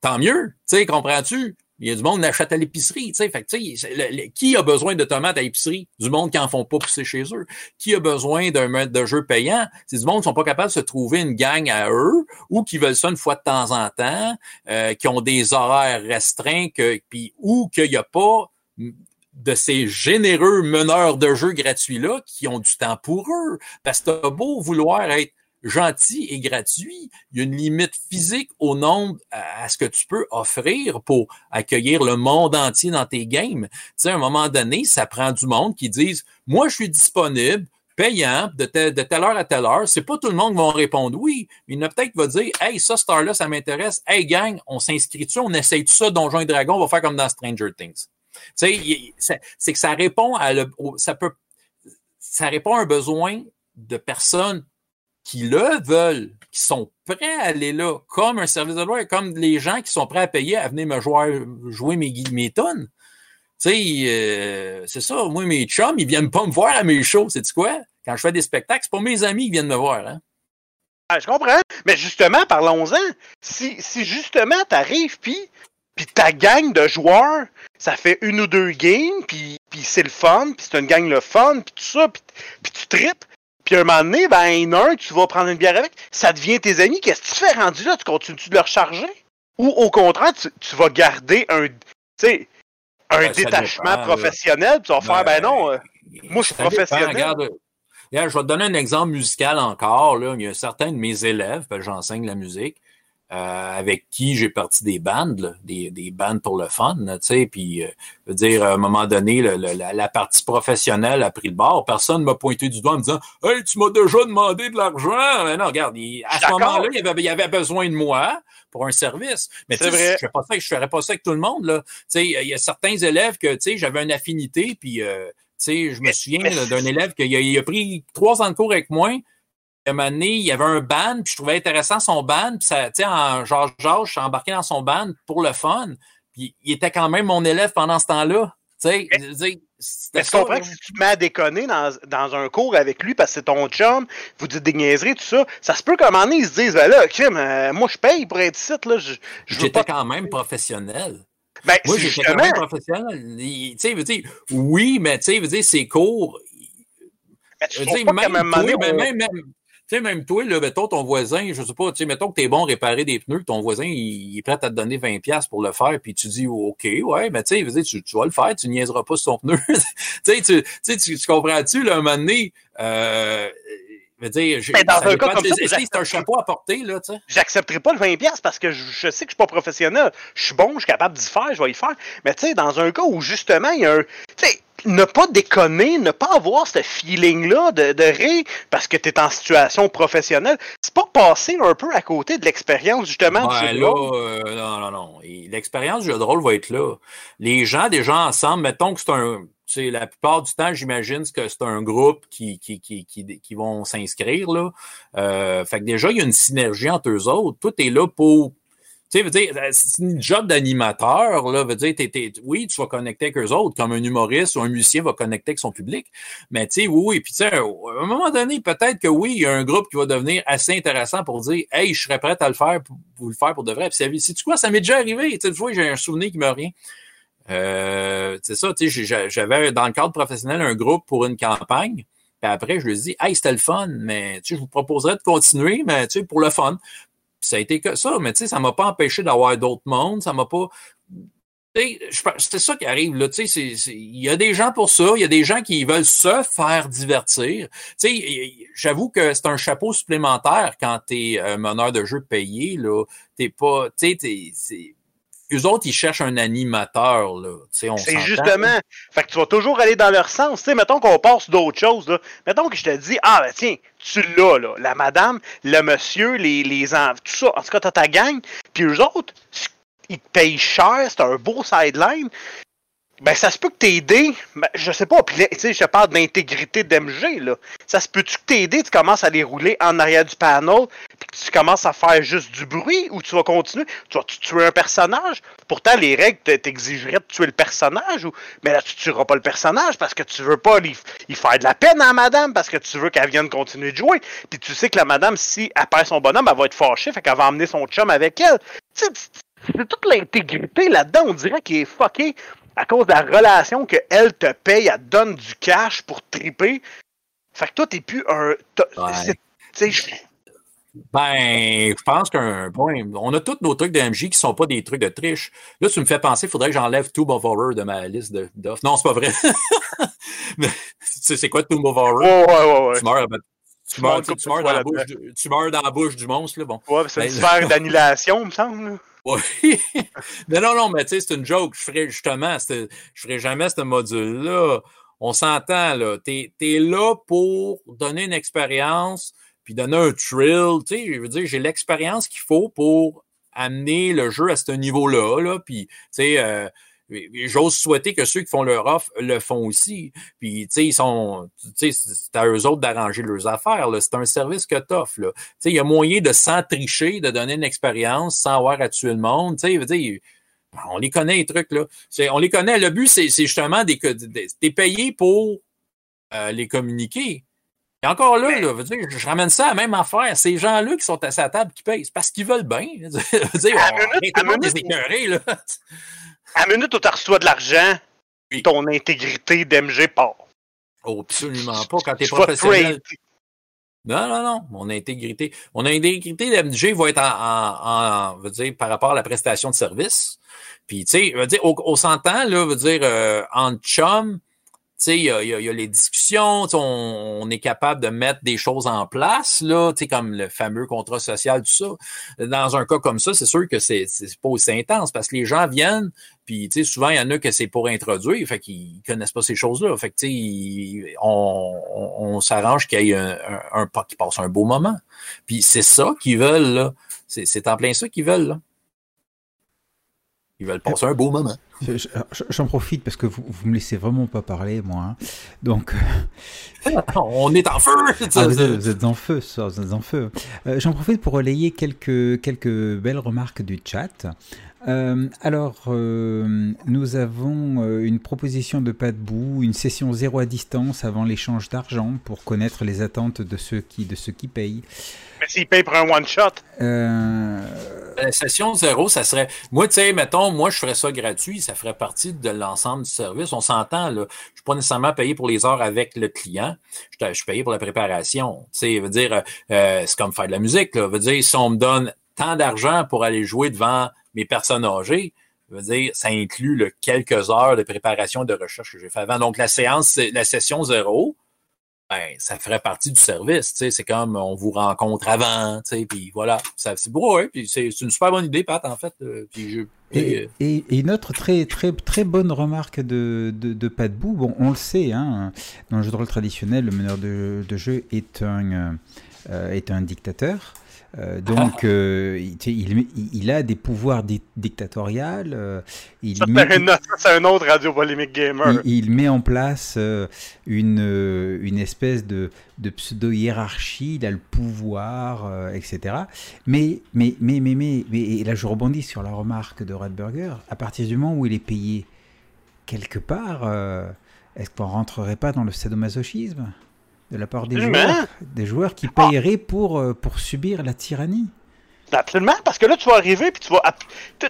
tant mieux. Tu comprends-tu? Il y a du monde qui achète à l'épicerie, tu sais. Qui a besoin de tomates à l'épicerie? Du monde qui en font pas pousser chez eux. Qui a besoin d'un maître de jeu payant? C'est du monde qui sont pas capables de se trouver une gang à eux ou qui veulent ça une fois de temps en temps, euh, qui ont des horaires restreints, que, ou qu'il n'y a pas de ces généreux meneurs de jeu gratuits-là qui ont du temps pour eux. Parce que t'as beau vouloir être gentil et gratuit. Il y a une limite physique au nombre à ce que tu peux offrir pour accueillir le monde entier dans tes games. Tu sais, à un moment donné, ça prend du monde qui disent, moi, je suis disponible, payant de, de telle heure à telle heure. C'est pas tout le monde qui va répondre oui, mais il y en a peut-être qui va dire, hey, ça, star-là, ça m'intéresse. Hey, gang, on s'inscrit-tu, on essaye tout ça, Donjons et Dragons, on va faire comme dans Stranger Things. Tu sais, c'est que ça répond à le, ça peut, ça répond à un besoin de personnes qui le veulent, qui sont prêts à aller là, comme un service de loi, comme les gens qui sont prêts à payer à venir me jouer, jouer mes, tonnes. Tu sais, euh, c'est ça. Moi, mes chums, ils viennent pas me voir à mes shows. C'est quoi? Quand je fais des spectacles, c'est pas mes amis qui viennent me voir. Hein? Ah, je comprends. Mais justement, parlons-en. Si, si justement t'arrives puis puis ta gang de joueurs, ça fait une ou deux games, puis, c'est le fun, puis c'est une gang le fun, puis tout ça, puis tu tripes. Puis un moment donné, ben, il y en a un, tu vas prendre une bière avec, ça devient tes amis. Qu'est-ce que tu fais rendu là? Tu continues de leur charger? Ou au contraire, tu, vas garder un, un ben, détachement professionnel, puis tu vas faire, ben, ben non, euh, moi je suis professionnel. regarde, je vais te donner un exemple musical encore. Là. Il y a certains de mes élèves, parce que j'enseigne la musique, euh, avec qui j'ai parti des bandes, des, des bandes pour le fun, tu sais, puis euh, veux dire, à un moment donné, la, partie professionnelle a pris le bord. Personne ne m'a pointé du doigt en me disant Hey, tu m'as déjà demandé de l'argent. Mais non, regarde, à ce moment-là, il avait, il avait besoin de moi pour un service. Mais tu sais, je ne ferais pas ça avec tout le monde. Là. Tu sais, il y a certains élèves que tu sais, j'avais une affinité, puis euh, tu sais, je me souviens d'un élève qui a pris trois ans de cours avec moi un moment donné, il y avait un band, puis je trouvais intéressant son band, puis ça, tu sais, en genre, genre, je suis embarqué dans son band pour le fun, puis il était quand même mon élève pendant ce temps-là. Tu sais, mais tu comprends que si tu te mets à déconner dans, dans, un cours avec lui parce que c'est ton chum, vous dites des niaiseries, tout ça, ça se peut qu'à un moment donné, ils se disent, ben là, Kim, euh, moi je paye pour être ici, là. Je, J'étais pas... quand même professionnel. Ben, moi, j'étais quand même professionnel. Tu sais, veux dire, oui, mais tu sais, veux dire, c'est court. Mais tu sais, même, même, ben, même, même, tu sais, même toi, là, mettons ton voisin, je sais pas, tu sais, mettons que t'es bon réparer des pneus, ton voisin, il, est prêt à te donner 20$ pour le faire, puis tu dis, OK, ouais, mais tu sais, tu, tu vas le faire, tu niaiseras pas sur ton pneu. tu sais, tu, tu, tu comprends-tu, là, un moment donné, euh, dire, mais dans un cas comme ça, c'est un chapeau à porter, là, tu sais? J'accepterai pas le 20$ parce que je, sais que je suis pas professionnel. Je suis bon, je suis capable d'y faire, je vais y faire. Mais tu sais, dans un cas où justement, il y a un. Tu sais, ne pas déconner, ne pas avoir ce feeling-là de, de rire parce que tu es en situation professionnelle, c'est pas passer un peu à côté de l'expérience justement du jeu de rôle. Euh, non, non, non. L'expérience du jeu de rôle va être là. Les gens, des gens ensemble, mettons que c'est un. La plupart du temps, j'imagine que c'est un groupe qui, qui, vont s'inscrire. Euh, fait que déjà, il y a une synergie entre eux autres. Tout est là pour euh, c'est une job d'animateur, là, veut dire, oui, tu vas connecter avec eux autres, comme un humoriste ou un musicien va connecter avec son public. Mais tu sais, oui, puis tu sais, à un moment donné, peut-être que oui, il y a un groupe qui va devenir assez intéressant pour dire, hey, je serais prêt à le faire pour, le faire pour de vrai. Puis c'est tu quoi, ça m'est déjà arrivé. Tu sais, j'ai un souvenir qui me revient. Euh, c'est ça, tu sais, j'avais dans le cadre professionnel un groupe pour une campagne. Puis après, je lui ai dit, hey, c'était le fun, mais tu sais, je vous proposerais de continuer, mais tu sais, pour le fun ça a été que ça, mais tu sais, ça m'a pas empêché d'avoir d'autres mondes, ça m'a pas. C'est ça qui arrive, là. Tu sais, il y a des gens pour ça, il y a des gens qui veulent se faire divertir. Tu sais, j'avoue que c'est un chapeau supplémentaire quand tu es meneur de jeu payé, là. T'es pas, tu sais, eux autres, ils cherchent un animateur, là. C'est justement. Fait que tu vas toujours aller dans leur sens. sais, mettons qu'on passe d'autres choses, là. Mettons que je te dis, ah, ben tiens, tu l'as, là. La madame, le monsieur, les, les tout ça. En tout cas, t'as ta gang. Puis eux autres, ils te payent cher, c'est un beau sideline. Ben, ça se peut que t'aider, ben, je sais pas, puis tu je parle d'intégrité d'MG, là. Ça se peut-tu que t'aider, tu commences à les rouler en arrière du panel, puis tu commences à faire juste du bruit, ou tu vas continuer, tu vas tuer un personnage? Pourtant, les règles t'exigeraient de tuer le personnage, ou... mais là, tu tueras pas le personnage parce que tu veux pas lui, faire de la peine à madame, parce que tu veux qu'elle vienne continuer de jouer. Puis tu sais que la madame, si elle perd son bonhomme, elle va être fâchée, fait qu'elle va emmener son chum avec elle. C'est toute l'intégrité là-dedans, on dirait qu'il est fucké à cause de la relation qu'elle te paye, elle te donne du cash pour triper. Fait que toi, t'es plus un. Ben, je pense qu'un bon, on a tous nos trucs de MJ qui sont pas des trucs de triche. Là, tu me fais penser, il faudrait que j'enlève Tomb of Horror de ma liste d'offres. Non, c'est pas vrai. Mais c'est quoi Tomb of Horror? Ouais, ouais, ouais. Tu meurs, tu, meurs, tu, meurs dans la bouche, tu meurs dans la bouche du monstre, là. Bon. Ouais, c'est une ben, sphère d'annulation, me semble. Oui. mais non, non, mais tu sais, c'est une joke. Je ferais justement, je ferais jamais ce module-là. On s'entend, là. T'es es là pour donner une expérience, puis donner un thrill. Tu sais, je veux dire, j'ai l'expérience qu'il faut pour amener le jeu à ce niveau-là, là. Puis, tu sais, euh, J'ose souhaiter que ceux qui font leur offre le font aussi. Puis, tu sais, ils sont, tu sais, c'est à eux autres d'arranger leurs affaires. C'est un service que t'offres. Tu sais, il y a moyen de sans tricher, de donner une expérience sans avoir à tuer le monde. Tu sais, on les connaît les trucs là. On les connaît. Le but, c'est justement des, t'es payé pour euh, les communiquer. Et encore là, là dire, je ramène ça à la même affaire. Ces gens-là qui sont à sa table qui payent, parce qu'ils veulent bien. dire, là. À la minute où tu reçois de l'argent, ton intégrité d'MG part. Oh, absolument pas. Quand tu es professionnel. Non, non, non. Mon intégrité. Mon intégrité d'MG va être en, en, dire, par rapport à la prestation de service. Puis, tu sais, dire, au, au s'entend, là, veut dire, euh, en chum, il y a, les discussions, on, est capable de mettre des choses en place, là, comme le fameux contrat social, tout ça. Dans un cas comme ça, c'est sûr que c'est pas aussi intense parce que les gens viennent, puis souvent, il y en a que c'est pour introduire, fait qu'ils connaissent pas ces choses-là. Fait on, s'arrange qu'il y ait un, un, qui passe un beau moment. Puis c'est ça qu'ils veulent. C'est en plein ça qu'ils veulent. Ils veulent passer un beau moment. J'en profite parce que vous, vous me laissez vraiment pas parler, moi. Hein. Donc, on est en feu. Ah, vous, êtes, en feu, ça, vous êtes en feu. Euh, j'en profite pour relayer quelques quelques belles remarques du chat. Euh, alors, euh, nous avons une proposition de pas de bout, une session zéro à distance avant l'échange d'argent pour connaître les attentes de ceux qui de ceux qui payent. Mais s'ils payent pour un one-shot. Euh... La session zéro, ça serait. Moi, tu sais, mettons, moi, je ferais ça gratuit, ça ferait partie de l'ensemble du service. On s'entend, là. Je suis pas nécessairement payé pour les heures avec le client. Je, suis payé pour la préparation. Tu sais, veut dire, euh, c'est comme faire de la musique, là. Veut dire, si on me donne tant d'argent pour aller jouer devant mes personnes âgées, veut dire, ça inclut le quelques heures de préparation de recherche que j'ai fait avant. Donc, la séance, la session zéro, ben, ça ferait partie du service. C'est comme on vous rencontre avant, puis voilà. C'est beau, hein, puis c'est une super bonne idée, Pat, en fait. Euh, puis et, et, une autre très, très, très bonne remarque de, de, de Pat Bou, bon, on le sait, hein, dans le jeu de rôle traditionnel, le meneur de, de jeu est un, euh, est un dictateur. Euh, donc, euh, il, il, a des pouvoirs dictatoriaux. Euh, c'est un autre radio polémique gamer. Il, met en place une, une espèce de, de pseudo-hiérarchie. Il a le pouvoir, etc. Mais, mais, mais, mais, mais, mais, et là je rebondis sur la remarque de Radburger. À partir du moment où il est payé quelque part, est-ce qu'on rentrerait pas dans le sadomasochisme? De la part des joueurs, des joueurs qui paieraient pour, euh, pour subir la tyrannie. Absolument, parce que là, tu vas arriver puis tu vas.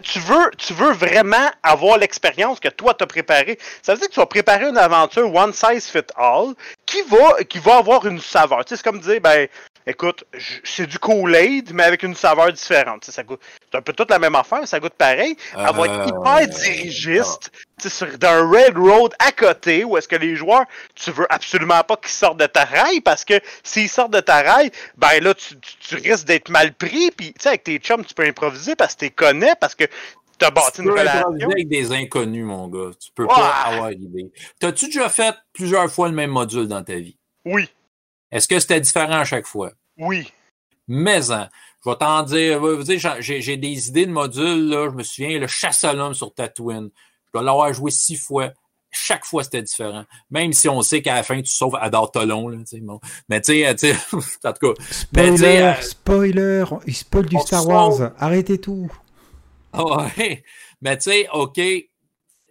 Tu veux, tu veux vraiment avoir l'expérience que toi t'as préparée. Ça veut dire que tu vas préparer une aventure one size fit all qui va, qui va avoir une saveur. Tu sais, c'est comme dire, ben, écoute, c'est du Kool-Aid, mais avec une saveur différente. Ça goûte, c'est un peu toute la même affaire, ça goûte pareil. Elle va être euh, hyper dirigiste, sur d'un railroad à côté, où est-ce que les joueurs, tu veux absolument pas qu'ils sortent de ta rail, parce que s'ils sortent de ta rail, ben là, tu, risques d'être mal pris, puis tu sais, avec tes chums, tu peux improviser parce que tu les connais, parce que tu as bâti une relation. avec des inconnus, mon gars. Tu peux pas avoir l'idée. T'as-tu déjà fait plusieurs fois le même module dans ta vie? Oui. Est-ce que c'était différent à chaque fois? Oui. Mais, hein, je vais t'en dire, j'ai des idées de modules, là, je me souviens, le chasse à l'homme sur Tatooine. Je dois l'avoir joué six fois. Chaque fois, c'était différent. Même si on sait qu'à la fin, tu sauves Adar Tolon. Là, bon. Mais tu sais, en tout cas. Spoiler, euh, spoiler, il spoil du Star Wars. Arrêtez tout. ouais. Mais tu sais, OK,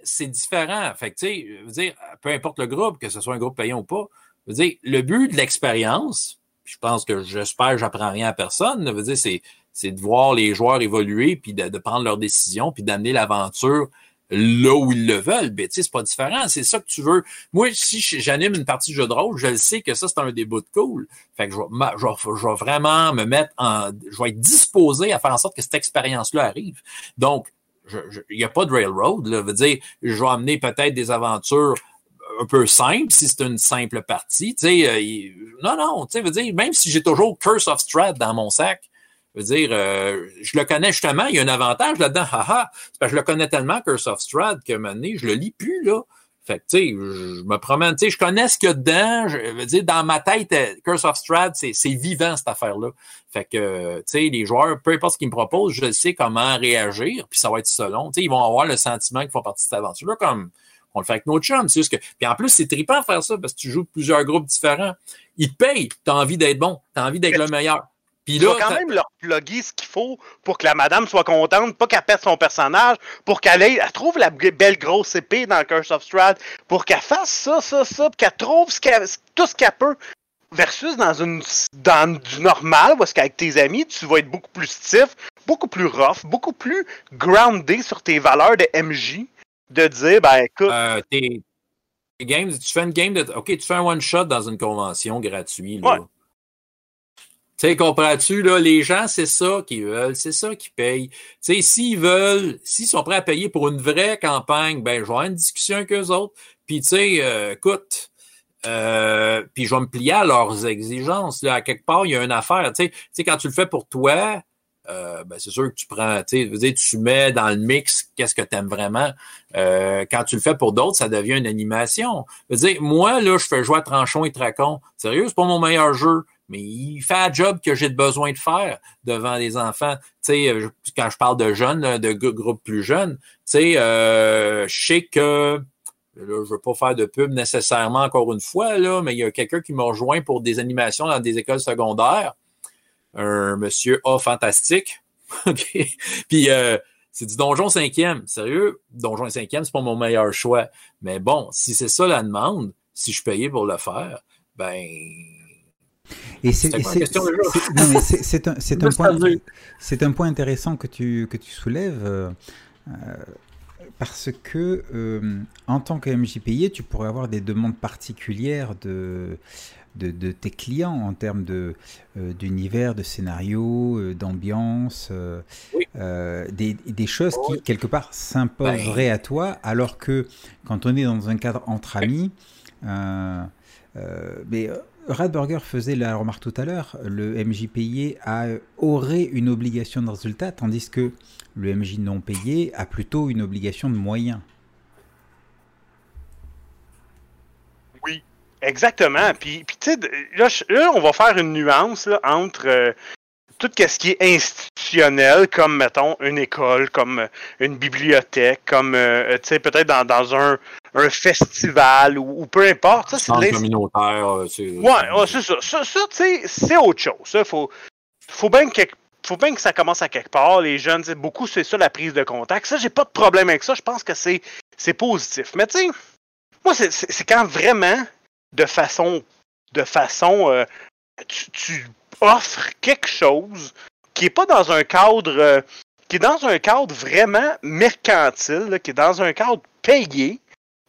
c'est différent. Fait que tu sais, je veux dire, peu importe le groupe, que ce soit un groupe payant ou pas, je veux dire, le but de l'expérience, je pense que j'espère j'apprends rien à personne. Veut dire, c'est, c'est de voir les joueurs évoluer, puis de, prendre leurs décisions, puis d'amener l'aventure là où ils le veulent. Ben, c'est pas différent. C'est ça que tu veux. Moi, si j'anime une partie de jeu de rôle, je le sais que ça, c'est un des bouts de cool. Fait que je vais, je, vraiment me mettre en, je vais être disposé à faire en sorte que cette expérience-là arrive. Donc, il n'y a pas de railroad, là. Veut dire, je vais amener peut-être des aventures un peu simple si c'est une simple partie. Tu sais, euh, non, non, tu sais, veux dire, même si j'ai toujours Curse of Strahd dans mon sac, veux dire, euh, je le connais justement, il y a un avantage là-dedans, haha, parce que je le connais tellement, Curse of Strahd, que maintenant, je le lis plus, là. Fait que, tu sais, je me promène, tu sais, je connais ce qu'il y a dedans, je veux dire, dans ma tête, euh, Curse of Strahd, c'est vivant, cette affaire-là. Fait que, tu sais, les joueurs, peu importe ce qu'ils me proposent, je sais comment réagir, puis ça va être selon. Tu sais, ils vont avoir le sentiment qu'ils font partie de cette aventure-là, comme on le fait avec nos chums. C'est juste que. Puis en plus, c'est trippant de faire ça parce que tu joues plusieurs groupes différents. Ils te payent. Tu as envie d'être bon. Tu as envie d'être le meilleur. Puis là, quand même leur plugger ce qu'il faut pour que la madame soit contente, pas qu'elle perde son personnage, pour qu'elle elle trouve la belle grosse épée dans Curse of Strahd, pour qu'elle fasse ça, ça, ça, puis qu'elle trouve ce tout ce qu'elle peut. Versus dans une dans du normal, parce qu'avec tes amis, tu vas être beaucoup plus stiff, beaucoup plus rough, beaucoup plus groundé sur tes valeurs de MJ de dire, ben écoute. Euh, t'es, games, tu fais une game de. OK, tu fais un one-shot dans une convention gratuite. Tu sais, comprends-tu, là, les gens, c'est ça qu'ils veulent, c'est ça qu'ils payent. Tu sais, s'ils veulent, s'ils sont prêts à payer pour une vraie campagne, ben, je vais avoir une discussion avec eux autres. Puis, tu sais, euh, écoute, euh, puis je vais me plier à leurs exigences. Là, à quelque part, il y a une affaire. Tu sais, quand tu le fais pour toi, euh, ben c'est sûr que tu prends, tu sais, tu mets dans le mix qu'est-ce que tu aimes vraiment. Euh, quand tu le fais pour d'autres, ça devient une animation. Je veux dire, moi, là, je fais jouer à Tranchon et Tracon. Sérieux, c'est pas mon meilleur jeu, mais il fait un job que j'ai besoin de faire devant les enfants. Tu sais, euh, quand je parle de jeunes, de groupes plus jeunes, tu sais, euh, je sais que Là, je veux pas faire de pub nécessairement encore une fois, là, mais il y a quelqu'un qui m'a rejoint pour des animations dans des écoles secondaires un monsieur A fantastique. Puis euh, c'est du Donjon 5e. Sérieux, Donjon 5e, c'est pas mon meilleur choix. Mais bon, si c'est ça la demande, si je payais pour le faire, ben. Et c'est un, un, point, un point intéressant que tu, que tu soulèves. Euh, parce que euh, en tant que MJPI, tu pourrais avoir des demandes particulières de, de, tes clients en termes de, euh, d'univers, de scénario, euh, d'ambiance, euh, des, des, choses qui, quelque part, s'imposeraient à toi, alors que quand on est dans un cadre entre amis, mais Radburger faisait la remarque tout à l'heure, le MJ payé a, aurait une obligation de résultat, tandis que le MJ non payé a plutôt une obligation de moyens. Exactement. Puis, puis tu sais, là, on va faire une nuance entre euh, tout ce qui est institutionnel, comme, mettons, une école, comme euh, une bibliothèque, comme, euh, tu sais, peut-être dans, dans un, un, festival ou, peu importe. Ça, c'est communautaire. Ouais, c'est ça. Ça, ça tu sais, c'est autre chose. Il faut, faut bien que faut bien que ça commence à quelque part. Les jeunes, beaucoup, c'est ça la prise de contact. Ça, j'ai pas de problème avec ça. Je pense que c'est, c'est positif. Mais tu sais, moi, c'est quand vraiment de façon, de façon, euh, tu, offres quelque chose qui est pas dans un cadre, euh, qui est dans un cadre vraiment mercantile, qui est dans un cadre payé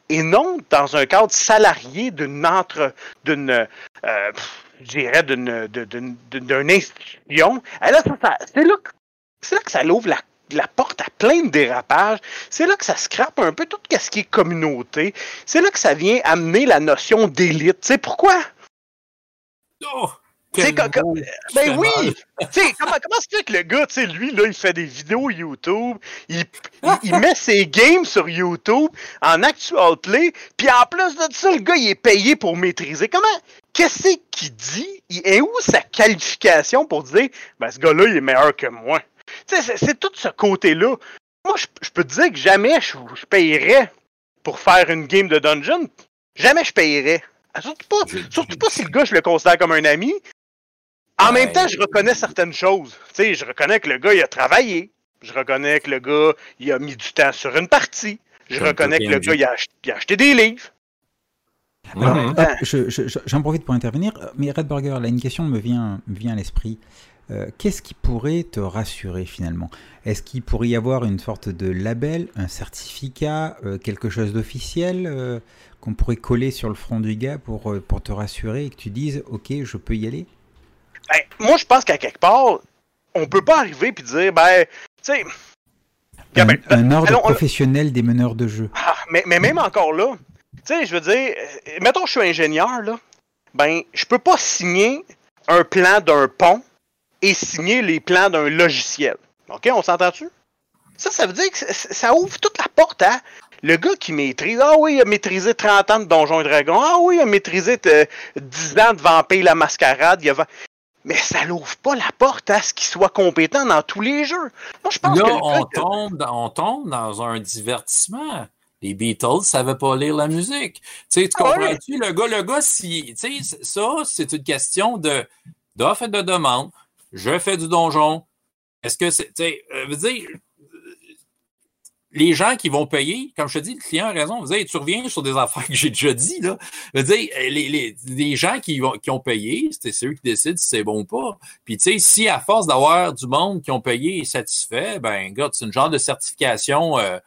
et non dans un cadre salarié d'une entre, d'une, euh, je dirais d'une, d'une, institution. Et là, c'est là, là que ça ouvre la la porte à plein de dérapages. C'est là que ça scrape un peu tout ce qui est communauté. C'est là que ça vient amener la notion d'élite. Tu sais pourquoi? Oh! ben oui! comment, comment se fait que le gars, lui, là, il fait des vidéos YouTube, il, il, met ses games sur YouTube en actual play, puis en plus de ça, le gars, il est payé pour maîtriser. Comment? Qu'est-ce qu'il dit? Et où sa qualification pour dire, ben, ce gars-là, il est meilleur que moi? C'est tout ce côté-là. Moi, je, peux te dire que jamais je, je payerais pour faire une game de dungeon. Jamais je payerais. Ah, surtout pas, surtout pas si le gars, je le considère comme un ami. En même temps, je reconnais certaines choses. Tu sais, je reconnais que le gars, il a travaillé. Je reconnais que le gars, il a mis du temps sur une partie. Je reconnais que le gars, il a, acheté, des livres. Alors, j'en profite pour intervenir, mais Redburger, là, une question me vient, me vient à l'esprit. Euh, qu'est-ce qui pourrait te rassurer finalement? Est-ce qu'il pourrait y avoir une sorte de label, un certificat, euh, quelque chose d'officiel euh, qu'on pourrait coller sur le front du gars pour, pour te rassurer et que tu dises ok je peux y aller ben, Moi je pense qu'à quelque part, on peut pas arriver et dire ben tu sais. Un, ordre professionnel des meneurs de jeu. Ah, mais, mais même encore là, tu sais, je veux dire, mettons que je suis ingénieur, là, ben, je peux pas signer un plan d'un pont et signer les plans d'un logiciel. OK, on s'entend-tu? Ça, ça veut dire que ça ouvre toute la porte à le gars qui maîtrise. Ah oui, il a maîtrisé 30 ans de Donjons et Dragons. Ah oui, il a maîtrisé 10 euh, ans de Vampire la Mascarade. Il a... Mais ça n'ouvre pas la porte à ce qu'il soit compétent dans tous les jeux. Moi, je pense Là, on, tombe dans, on tombe dans un divertissement. Les Beatles ne savaient pas lire la musique. Tu sais, tu ah comprends-tu? Le gars, le gars, si, tu sais, ça, c'est une question de d'offre et de demande je fais du donjon. Est-ce que c'est, euh, dire, les gens qui vont payer, comme je te dis, le client a raison. Vous savez, tu reviens sur des affaires que j'ai déjà dit, là. Veux dire, les, les, gens qui, ont payé, c'est eux qui décident si c'est bon ou pas. Puis, tu sais, si à force d'avoir du monde qui ont payé et satisfait, ben, gars, c'est une genre de certification euh,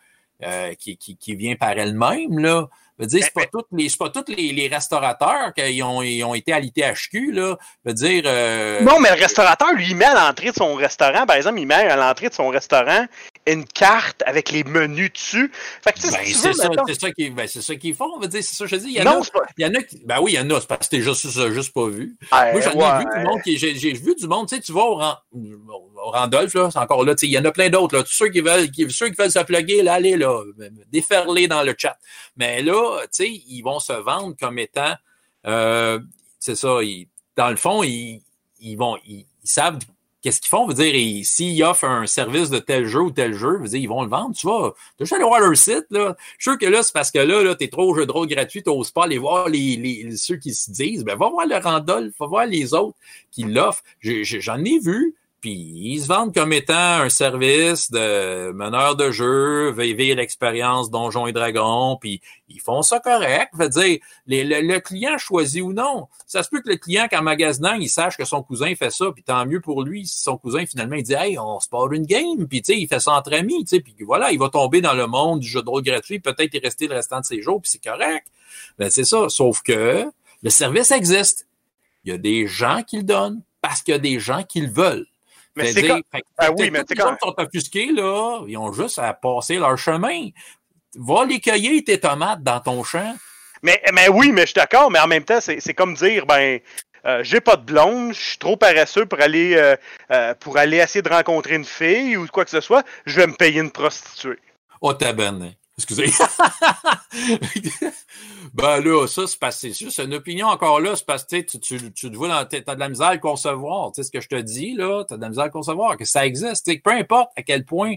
euh, qui, qui, qui, vient par elle-même, là. Je veux dire, c'est pas tous les, pas tous les, les restaurateurs qui ont, ils ont été à l'ITHQ, là. Je veux dire. Euh... Non, mais le restaurateur, lui, il met à l'entrée de son restaurant, par exemple, il met à l'entrée de son restaurant une carte avec les menus dessus. Fait que, ben, c'est ça, ça qu'ils ben, font. On va dire, c'est ça que je dis. Il y en, a, il y en a qui. Ben oui, il y en a, c'est parce que t'es juste, juste pas vu. Moi, j'en ai vu du monde qui. J'ai vu du monde, tu sais, tu vas au, au Randolph, là, c'est encore là, tu sais, il y en a plein d'autres. Tous ceux qui veulent, qui, ceux qui veulent se plugger, là, allez, là, déferler dans le chat. Mais là, tu sais, ils vont se vendre comme étant. Euh, c'est ça, ils, dans le fond, ils, ils vont. Ils, ils savent qu'est-ce qu'ils font? Veut dire, s'ils offrent un service de tel jeu ou tel jeu, veut dire, ils vont le vendre. Tu vas, tu vas aller voir leur site, là. Je suis sûr que là, c'est parce que là, là, t'es trop jeu de rôle gratuit, t'oses pas aller voir les, les, ceux qui se disent, ben, va voir le Randolph, va voir les autres qui l'offrent. J'en ai vu, puis ils se vendent comme étant un service de meneur de jeu, vivre l'expérience Donjons et Dragons, puis ils font ça correct. Veut dire, le, client choisit ou non. Ça se peut que le client, qu'en magasinant, il sache que son cousin fait ça, puis tant mieux pour lui si son cousin finalement il dit Hey, on se part une game, puis tu sais, il fait ça entre amis, tu sais, puis voilà, il va tomber dans le monde du jeu de rôle gratuit, peut-être y rester le restant de ses jours, puis c'est correct. Ben c'est ça. Sauf que le service existe. Il y a des gens qui le donnent parce qu'il y a des gens qui le veulent. Mais c'est comme... ben oui, mais quand... sont offusqués, là, ils ont juste à passer leur chemin. Va les cueillir, tes tomates, dans ton champ. Mais, mais oui, mais je suis d'accord, mais en même temps, c'est comme dire, ben, euh, j'ai pas de blonde, je suis trop paresseux pour aller, euh, euh, pour aller essayer de rencontrer une fille ou quoi que ce soit, je vais me payer une prostituée. Oh, tabarnak. Excusez. ben là, ça, c'est parce que c'est une opinion encore là, c'est parce que tu, tu, tu te vois dans t'as de la misère à le concevoir. Tu sais ce que je te dis, là, t'as de la misère à le concevoir, que ça existe. peu importe à quel point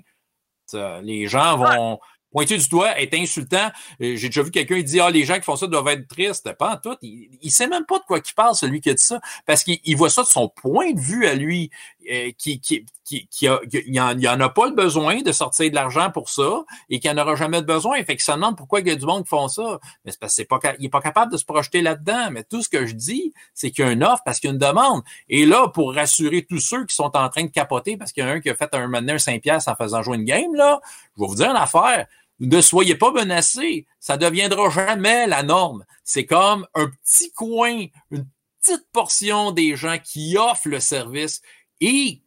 les gens vont, pointer du doigt est insultant. Euh, j'ai déjà vu quelqu'un dire Ah, les gens qui font ça doivent être tristes. Pas en tout. Il, il sait même pas de quoi il parle, celui qui a dit ça, parce qu'il voit ça de son point de vue à lui, euh, qui, qui, qui, qui a, il, en, il en a pas le besoin de sortir de l'argent pour ça et qu'il en aura jamais de besoin. Fait que ça demande pourquoi il y a du monde qui font ça. Mais c'est parce qu'il pas, il est pas capable de se projeter là-dedans. Mais tout ce que je dis, c'est qu'il y a une offre parce qu'il y a une demande. Et là, pour rassurer tous ceux qui sont en train de capoter parce qu'il y en a un qui a fait un maintenant un 5 piastres en faisant jouer une game, là, je vais vous dire une affaire ne soyez pas menacés. Ça deviendra jamais la norme. C'est comme un petit coin, une petite portion des gens qui offrent le service. Et,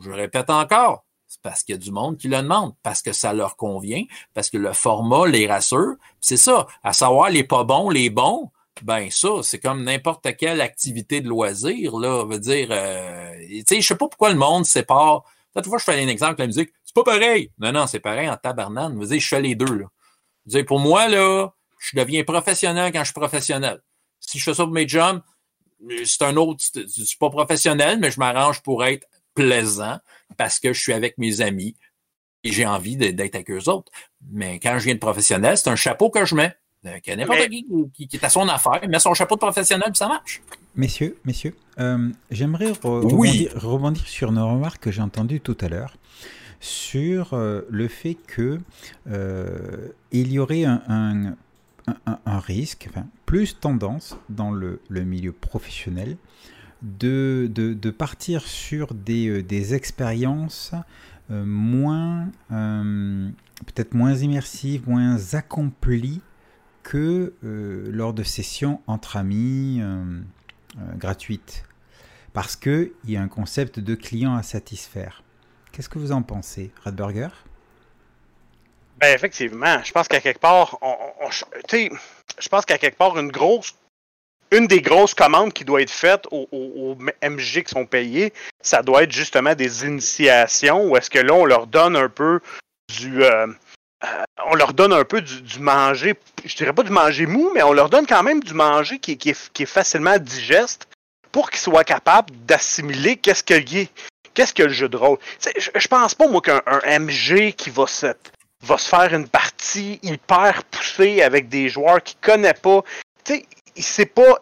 je répète encore, c'est parce qu'il y a du monde qui le demande, parce que ça leur convient, parce que le format les rassure. C'est ça, à savoir les pas bons, les bons, ben ça, c'est comme n'importe quelle activité de loisir, là, veut dire, euh, tu sais, je sais pas pourquoi le monde sépare. Cette fois, je fais un exemple, la musique, c'est pas pareil. Non, non, c'est pareil en tabarnane. Veux dire, je fais les deux, là. Dire, pour moi, là, je deviens professionnel quand je suis professionnel. Si je fais ça pour mes jobs, c'est un autre, c'est pas professionnel, mais je m'arrange pour être plaisant parce que je suis avec mes amis et j'ai envie d'être avec eux autres. Mais quand je viens de professionnel, c'est un chapeau que je mets. Que n'importe qui, qui, est à son affaire, il met son chapeau de professionnel et ça marche. Messieurs, messieurs, euh, j'aimerais rebondir, sur une remarque que j'ai entendue tout à l'heure sur euh, le fait que euh, il y aurait un, un, risque, enfin, plus tendance dans le, milieu professionnel de, partir sur des, euh, expériences euh, moins, euh, peut-être moins immersives, moins accomplies que lors de sessions entre amis gratuites. Parce qu'il y a un concept de client à satisfaire. Qu'est-ce que vous en pensez, Redburger ben, effectivement, je pense qu'à quelque part, je pense qu'à quelque part, une grosse une des grosses commandes qui doit être faite aux, MG qui sont payés, ça doit être justement des initiations où est-ce que là, on leur donne un peu du. Euh, euh, on leur donne un peu du, manger, je dirais pas du manger mou, mais on leur donne quand même du manger qui, est, facilement digeste pour qu'ils soient capables d'assimiler qu'est-ce que qu'est-ce que le jeu de rôle. Je, je pense pas, moi, qu'un MG qui va se, va se faire une partie hyper poussée avec des joueurs qu'il connaît pas. Tu sais, c'est pas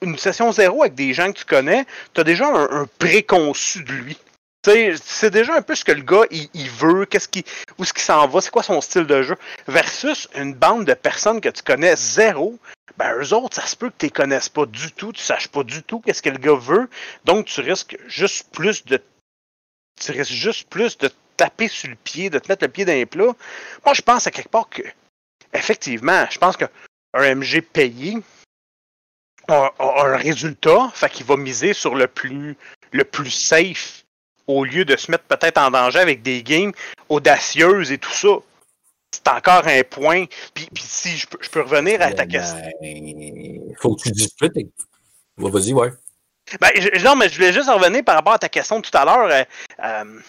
une session zéro avec des gens que tu connais, tu as déjà un, préconçu de lui. C'est déjà un peu ce que le gars il, veut, qu'est-ce qui, où ce qu'il s'en va, c'est quoi son style de jeu. Versus une bande de personnes que tu connais zéro, ben eux autres, ça se peut que tu les connaisses pas du tout, tu saches pas du tout qu'est-ce que le gars veut, donc tu risques juste plus de tu risques juste plus de taper sur le pied, de te mettre le pied dans les plats. Moi, je pense à quelque part que, effectivement, je pense qu'un MG payé a, un résultat, fait qu'il va miser sur le plus, le plus safe au lieu de se mettre peut-être en danger avec des games audacieuses et tout ça. C'est encore un point. Puis, si je peux, revenir à ta question. Il faut que tu discutes. Vas-y, ouais. Ben, non, mais je voulais juste revenir par rapport à ta question tout à l'heure. Euh, euh,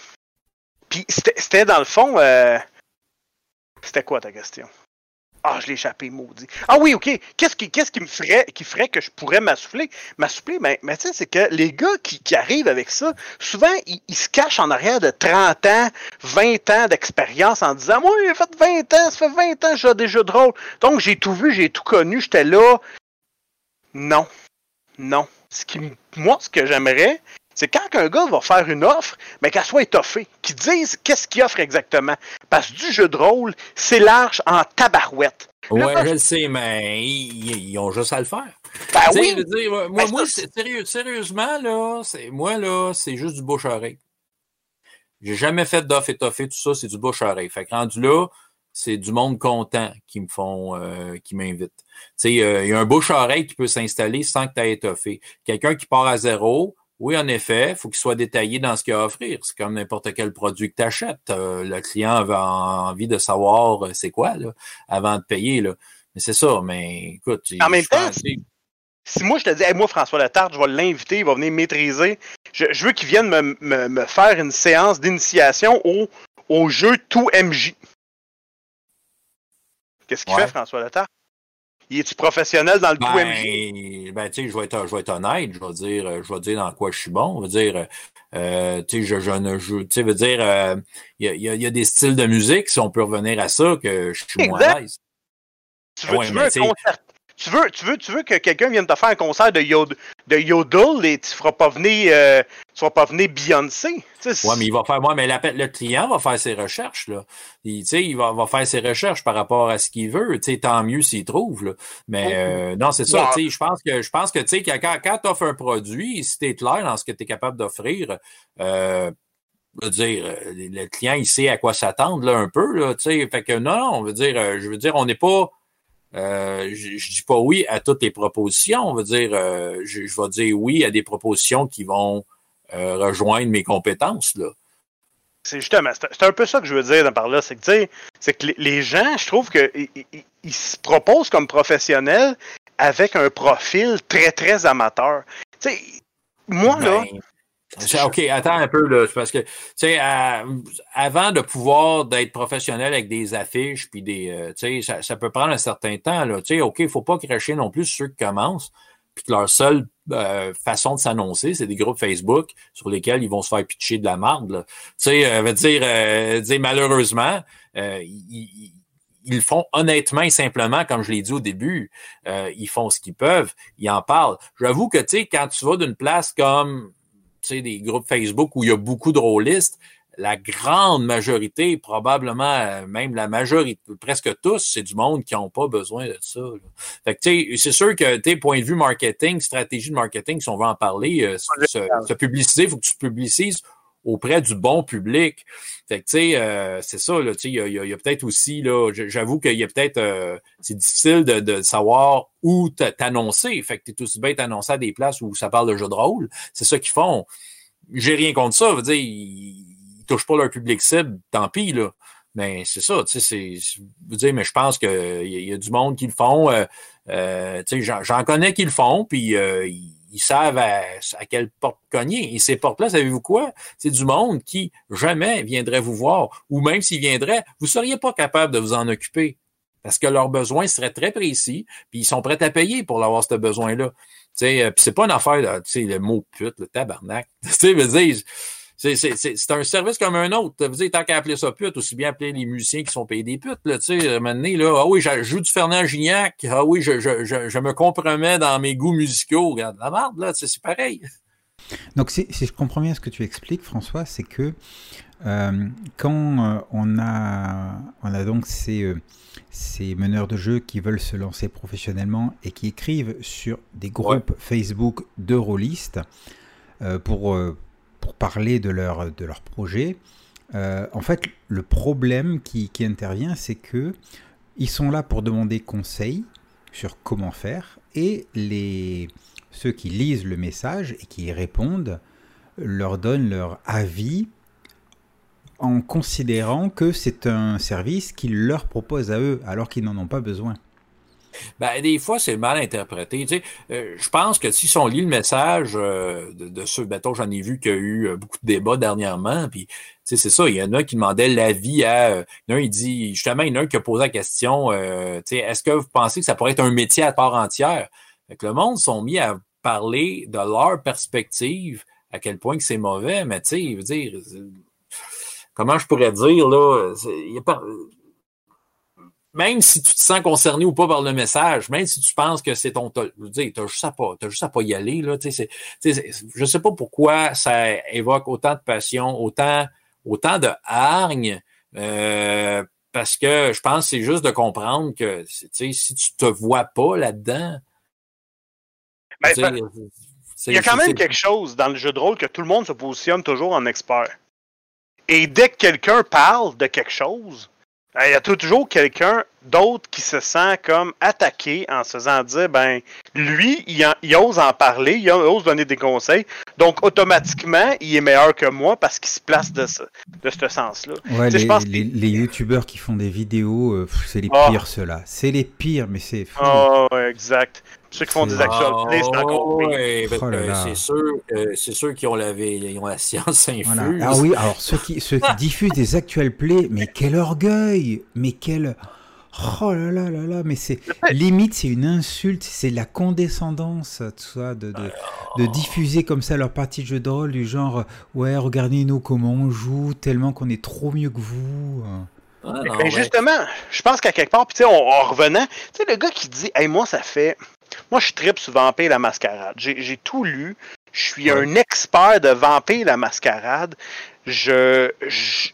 puis c'était dans le fond. Euh, c'était quoi ta question? Ah, je l'ai échappé, maudit. Ah oui, ok. Qu'est-ce qui, qui me ferait, qui ferait que je pourrais m'assouffler? M'assouffler, mais, mais tu sais, c'est que les gars qui, qui, arrivent avec ça, souvent, ils, se cachent en arrière de 30 ans, 20 ans d'expérience en disant, moi, j'ai fait 20 ans, ça fait 20 ans que j'ai des jeux de rôle. Donc, j'ai tout vu, j'ai tout connu, j'étais là. Non. Non. Ce qui, moi, ce que j'aimerais, c'est quand un gars va faire une offre, mais qu'elle soit étoffée, qu'il dise qu'est-ce qu'il offre exactement. Parce que du jeu de rôle, c'est large en tabarouette. Ouais, je le sais, mais ils, ont juste à le faire. Ben oui. moi, moi sérieux, sérieusement, là, moi, là, c'est juste du bouche-oreille. J'ai jamais fait d'offre étoffée, tout ça, c'est du bouche-oreille. Fait que rendu là, c'est du monde content qui me font, euh, qui m'invitent. Tu sais, euh, il y a un bouche-oreille qui peut s'installer sans que tu aies étoffé. Quelqu'un qui part à zéro, oui, en effet, il faut qu'il soit détaillé dans ce qu'il a à offrir. C'est comme n'importe quel produit que tu achètes. Euh, le client avait envie de savoir euh, c'est quoi là, avant de payer. Là. Mais c'est ça, mais écoute. En même temps, si moi je te dis, moi François Latarte, je vais l'inviter, il va venir maîtriser. Je, veux qu'il vienne me, faire une séance d'initiation au, au jeu tout MJ. Qu'est-ce qu'il fait, François Latarte? Il est-tu professionnel dans le ben, MJ? Ben, tu sais, je vais être, je vais être honnête, je vais dire, je vais dire dans quoi je suis bon. Je vais dire, euh, tu sais, je, je ne joue, tu sais, veux dire, euh, il y, a, y, a, des styles de musique, si on peut revenir à ça, que je suis moins à l'aise. Tu veux, tu veux un concert, tu veux, tu veux, tu veux que quelqu'un vienne te faire un concert de, Yod de Yodel et tu feras pas venir, euh, tu feras pas venir Beyoncé? Ouais, mais il va faire, moi, mais le client va faire ses recherches, là. Il, il va, va faire ses recherches par rapport à ce qu'il veut. tant mieux s'il trouve, là. Mais, euh, non, c'est ça, je pense que, je pense que, quand, quand tu offres un produit, si tu es clair dans ce que tu es capable d'offrir, euh, je veux dire, le client, il sait à quoi s'attendre, là, un peu, là, tu sais. Fait que, non, non, on veut dire, je veux dire, on n'est pas, euh, je, je, dis pas oui à toutes les propositions. On va dire, euh, je, je, vais dire oui à des propositions qui vont euh, rejoindre mes compétences. Là. C'est justement, c'est un peu ça que je veux dire par là. C'est que, c'est que les gens, je trouve qu'ils ils, se proposent comme professionnels avec un profil très, très amateur. Tu sais, moi, là. OK, attends un peu, là, parce que, tu sais, avant de pouvoir d'être professionnel avec des affiches, puis des, euh, tu sais, ça, peut prendre un certain temps, là. Tu sais, OK, il faut pas cracher non plus ceux qui commencent, puis que leur seule euh, façon de s'annoncer, c'est des groupes Facebook sur lesquels ils vont se faire pitcher de la marde, Tu sais, euh, veut dire, dire malheureusement, ils, ils font honnêtement et simplement, comme je l'ai dit au début, euh, ils font ce qu'ils peuvent, ils en parlent. J'avoue que, tu sais, quand tu vas d'une place comme, des groupes Facebook où il y a beaucoup de rôlistes, la grande majorité, probablement euh, même la majorité, presque tous, c'est du monde qui n'ont pas besoin de ça. Fait que, c'est sûr que, tu point de vue marketing, stratégie de marketing, si on veut en parler, euh, se, publiciser, il faut que tu publicises auprès du bon public. Fait que, tu sais, euh, c'est ça, là, tu sais, il y a, peut-être aussi, là, j'avoue qu'il y a peut-être, euh, c'est difficile de, savoir où t'annoncer. Fait que t'es aussi bien t'annoncer à des places où ça parle de jeux de rôle. C'est ça qu'ils font. J'ai rien contre ça. Veut dire, ils, touchent pas leur public cible, tant pis, là. Mais c'est ça, tu sais, c'est, veux dire, mais je pense qu'il y, y, a du monde qui le font. Euh, tu sais, j'en connais qui le font, puis ils savent à, quelle porte cogner. Et ces portes-là, savez-vous quoi? C'est du monde qui jamais viendrait vous voir, ou même s'ils viendraient, vous seriez pas capable de vous en occuper. Parce que leurs besoins seraient très précis, puis ils sont prêts à payer pour avoir ce besoin-là. Tu sais, euh, c'est pas une affaire, tu sais, le mot pute, le tabarnak. Tu sais, dire, c'est un service comme un autre. Vous tant qu'à appeler ça pute, aussi bien appeler les musiciens qui sont payés des putes. Là, tu sais, maintenant, là, ah oui, je joue du Fernand Gignac. Ah oui, je, je, je, me compromets dans mes goûts musicaux. Regarde, la merde, là, c'est pareil. Donc, si, je comprends bien ce que tu expliques, François, c'est que euh, quand euh, on, a, on a donc ces, euh, ces meneurs de jeu qui veulent se lancer professionnellement et qui écrivent sur des groupes Facebook de rôlistes pour pour parler de leur, de leur projet. Euh, en fait, le problème qui, qui intervient, c'est que ils sont là pour demander conseil sur comment faire, et les, ceux qui lisent le message et qui y répondent leur donnent leur avis en considérant que c'est un service qu'ils leur proposent à eux, alors qu'ils n'en ont pas besoin. Ben, des fois, c'est mal interprété. Tu sais, euh, je pense que si on lit le message euh, de, de, ceux, j'en ai vu qu'il y a eu euh, beaucoup de débats dernièrement, puis c'est ça, il y en a qui demandaient l'avis à. il il dit, justement, il y en a un qui a posé la question est-ce que vous pensez que ça pourrait être un métier à part entière? Fait que le monde sont mis à parler de leur perspective, à quel point que c'est mauvais, mais tu sais, il veut dire comment je pourrais dire là, il y a même si tu te sens concerné ou pas par le message, même si tu penses que c'est ton, je veux dire, t'as juste à pas, t'as juste à pas y aller, là, tu sais, je sais pas pourquoi ça évoque autant de passion, autant, autant de hargne, euh, parce que je pense que c'est juste de comprendre que, tu sais, si tu te vois pas là-dedans, ben, ben, il y a quand même quelque chose dans le jeu de rôle que tout le monde se positionne toujours en expert. Et dès que quelqu'un parle de quelque chose, il y a toujours quelqu'un d'autre qui se sent comme attaqué en se faisant dire ben lui, il, ose en parler, il ose donner des conseils. Donc automatiquement, il est meilleur que moi parce qu'il se place de ce, de ce sens-là. Ouais, les, les, les, youtubeurs qui font des vidéos, euh, c'est les ah. pires ceux-là. C'est les pires, mais c'est. Oh, ouais, exact. Ceux qui font des actualités, c'est encore pire. Oh c'est sûr, c'est ceux qui ont la, ils ont la science infuse. Ah oui, alors ceux qui, ceux qui diffusent des actual plays, mais quel orgueil Mais quel... Oh là là là là, mais c'est limite, c'est une insulte, c'est la condescendance, tout ça, de, de, de, diffuser comme ça leur partie de jeu de rôle, du genre, ouais, regardez-nous comment on joue, tellement qu'on est trop mieux que vous. Ah, mais justement, je pense qu'à quelque part, puis tu sais, en revenant, tu sais, le gars qui dit, hey, moi, ça fait moi, je tripe sur Vampire la Mascarade. J'ai tout lu. Je suis un expert de Vampire la Mascarade. Je,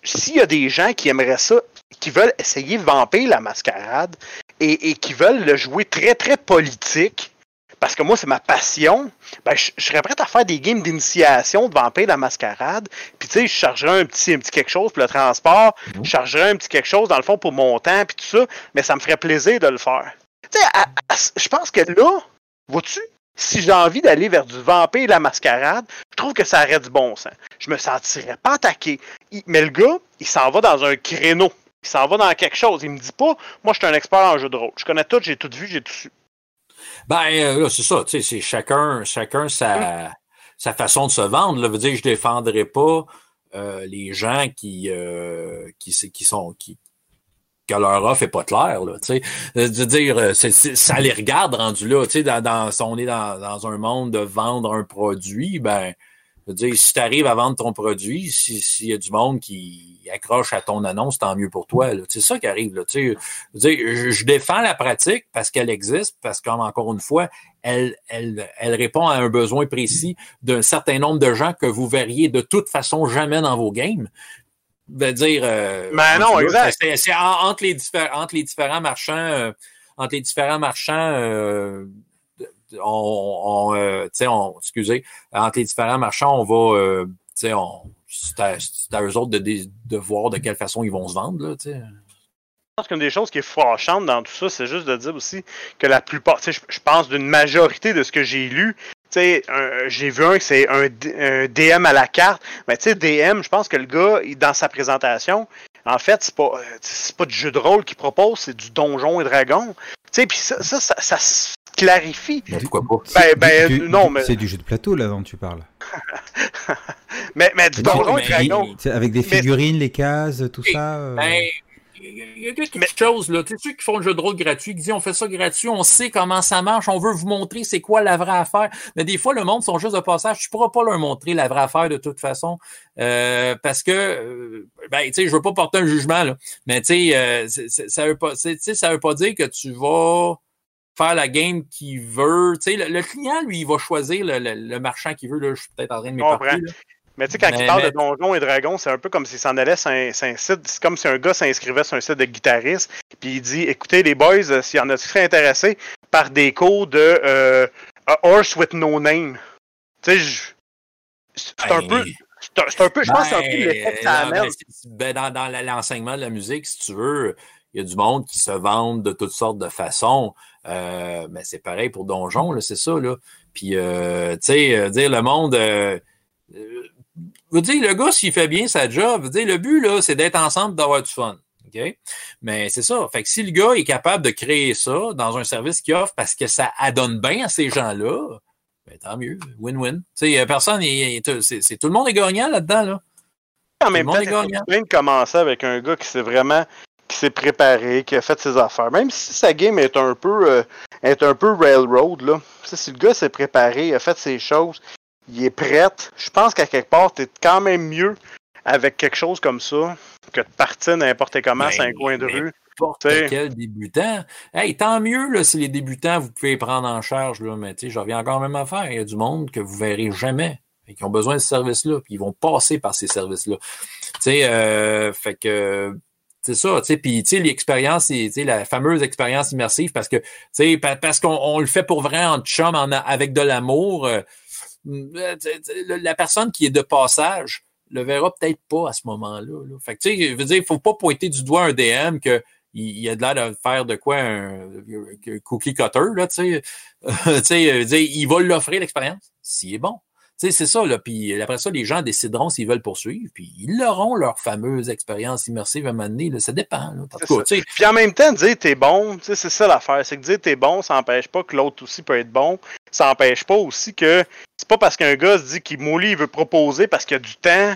S'il y a des gens qui aimeraient ça, qui veulent essayer Vampire la Mascarade et, qui veulent le jouer très, très politique, parce que moi, c'est ma passion, ben, je, serais prêt à faire des games d'initiation de Vampire la Mascarade. Puis, tu sais, je chargerais un petit, un petit quelque chose pour le transport, mhm. je chargerais un petit quelque chose, dans le fond, pour mon temps, puis tout ça, mais ça me ferait plaisir de le faire. Tu sais, je pense que là, vois-tu, si j'ai envie d'aller vers du vampire et la mascarade, je trouve que ça aurait du bon sens. Je me sentirais pas attaqué. mais le gars, il s'en va dans un créneau. Il s'en va dans quelque chose. Il me dit pas, moi, je suis un expert en jeu de rôle. Je connais tout, j'ai tout vu, j'ai tout su. Ben, là, c'est ça, tu sais, c'est chacun, chacun sa, sa façon de se vendre. Là, veut dire, je défendrai pas euh, les gens qui, euh, qui, qui sont, qui, que leur offre est pas claire, là, tu sais. De dire, ça les regarde rendu là, dans, si on est dans, dans un monde de vendre un produit, ben, dire, si tu arrives à vendre ton produit, s'il y a du monde qui accroche à ton annonce, tant mieux pour toi. C'est ça qui arrive. Là, je, je, défends la pratique parce qu'elle existe, parce qu'encore une fois, elle, elle, elle répond à un besoin précis d'un certain nombre de gens que vous verriez de toute façon jamais dans vos games. Veut dire, euh, Mais ben non, exact. C'est entre les, entre les différents marchands, euh, entre les différents marchands euh, on, on, euh, on, excusez, entre les différents marchands, on va, euh, on, c'est à, à, eux autres de, de, voir de quelle façon ils vont se vendre. Là, Je pense qu'une des choses qui est fâchante dans tout ça, c'est juste de dire aussi que la plupart, je, je pense d'une majorité de ce que j'ai lu, j'ai vu un que c'est un, un, DM à la carte. Mais tu sais, DM, je pense que le gars, dans sa présentation, en fait, c'est pas, c'est pas du jeu de rôle qu'il propose, c'est du donjon et dragon. Tu sais, puis ça, ça, ça, ça, clarifie. Mais pourquoi pas? Ben, ben, non, mais... C'est du jeu de plateau, là, dont tu parles. mais, mais du donjon et dragon. Avec des figurines, mais... les cases, tout ça. Euh... Il y a quelque chose, là. Tu sais, ceux qui font le jeu de rôle gratuit, qui disent on fait ça gratuit, on sait comment ça marche, on veut vous montrer c'est quoi la vraie affaire. Mais des fois, le monde sont juste de passage. Tu pourras pas leur montrer la vraie affaire de toute façon. Euh, parce que, euh, ben, tu sais, je veux pas porter un jugement, là. Mais, tu sais, euh, ça veut pas, ça veut pas dire que tu vas faire la game qu'il veut. Tu sais, le, le, client, lui, il va choisir le, le, le marchand qu'il veut. Là, je suis peut-être en train de m'éparpiller. Mais tu sais, quand mais, il parle mais... de Donjons et Dragons, c'est un peu comme s'il s'en allait sur un, sur un site. C'est comme si un gars s'inscrivait sur un site de guitariste. Puis il dit Écoutez, les boys, euh, s'il y en a qui seraient intéressés par des cours de euh, A Horse with No Name? Tu sais, c'est un peu. C'est un peu, je pense que c'est un peu l'effet que ça amène. Ben, dans, dans l'enseignement de la musique, si tu veux, il y a du monde qui se vendent de toutes sortes de façons. Euh, mais c'est pareil pour Donjon, c'est ça. Là. Puis, euh, tu sais, dire le monde. Euh, vous dire, le gars, s'il fait bien sa job, vous dire, le but, là, c'est d'être ensemble, d'avoir du fun. Mais c'est ça. Fait que si le gars est capable de créer ça dans un service qu'il offre parce que ça adonne bien à ces gens-là, ben, tant mieux. Win-win. Tu sais, personne, c'est, tout le monde est gagnant là-dedans, là. En même temps, c'est bien de commencer avec un gars qui s'est vraiment qui s'est préparé, qui a fait ses affaires. Même si sa game est un peu euh, est un peu railroad, là. Si le gars s'est préparé, a fait ses choses, il est prêt, je pense qu'à quelque part, t'es quand même mieux avec quelque chose comme ça que de partir n'importe comment sur un coin de rue. Quel débutant. Hey, tant mieux là, si les débutants, vous pouvez les prendre en charge, là, mais tu sais, je reviens encore même à faire. Il y a du monde que vous verrez jamais et qui ont besoin de ce service-là, puis ils vont passer par ces services-là. Tu sais, euh, fait que c'est ça, tu sais, puis tu sais, l'expérience, tu sais, la fameuse expérience immersive, parce que, tu sais, parce qu'on on le fait pour vrai en chum, en, avec de l'amour, euh, la personne qui est de passage le verra peut-être pas à ce moment-là. Là. Fait que, tu sais, je veux dire, il faut pas pointer du doigt un DM que il, a de l'air de faire de quoi un, un cookie cutter, là, tu sais. tu sais, il va l'offrir l'expérience, s'il est bon. C'est ça, là. Puis après ça, les gens décideront s'ils veulent poursuivre, puis ils auront leur fameuse expérience immersive à un moment donné. Là. Ça dépend. Là. Puis en même temps, dire t'es bon, c'est ça l'affaire. C'est que dire t'es bon, ça n'empêche pas que l'autre aussi peut être bon. Ça n'empêche pas aussi que c'est pas parce qu'un gars se dit qu'il moulit, il veut proposer parce qu'il y a du temps.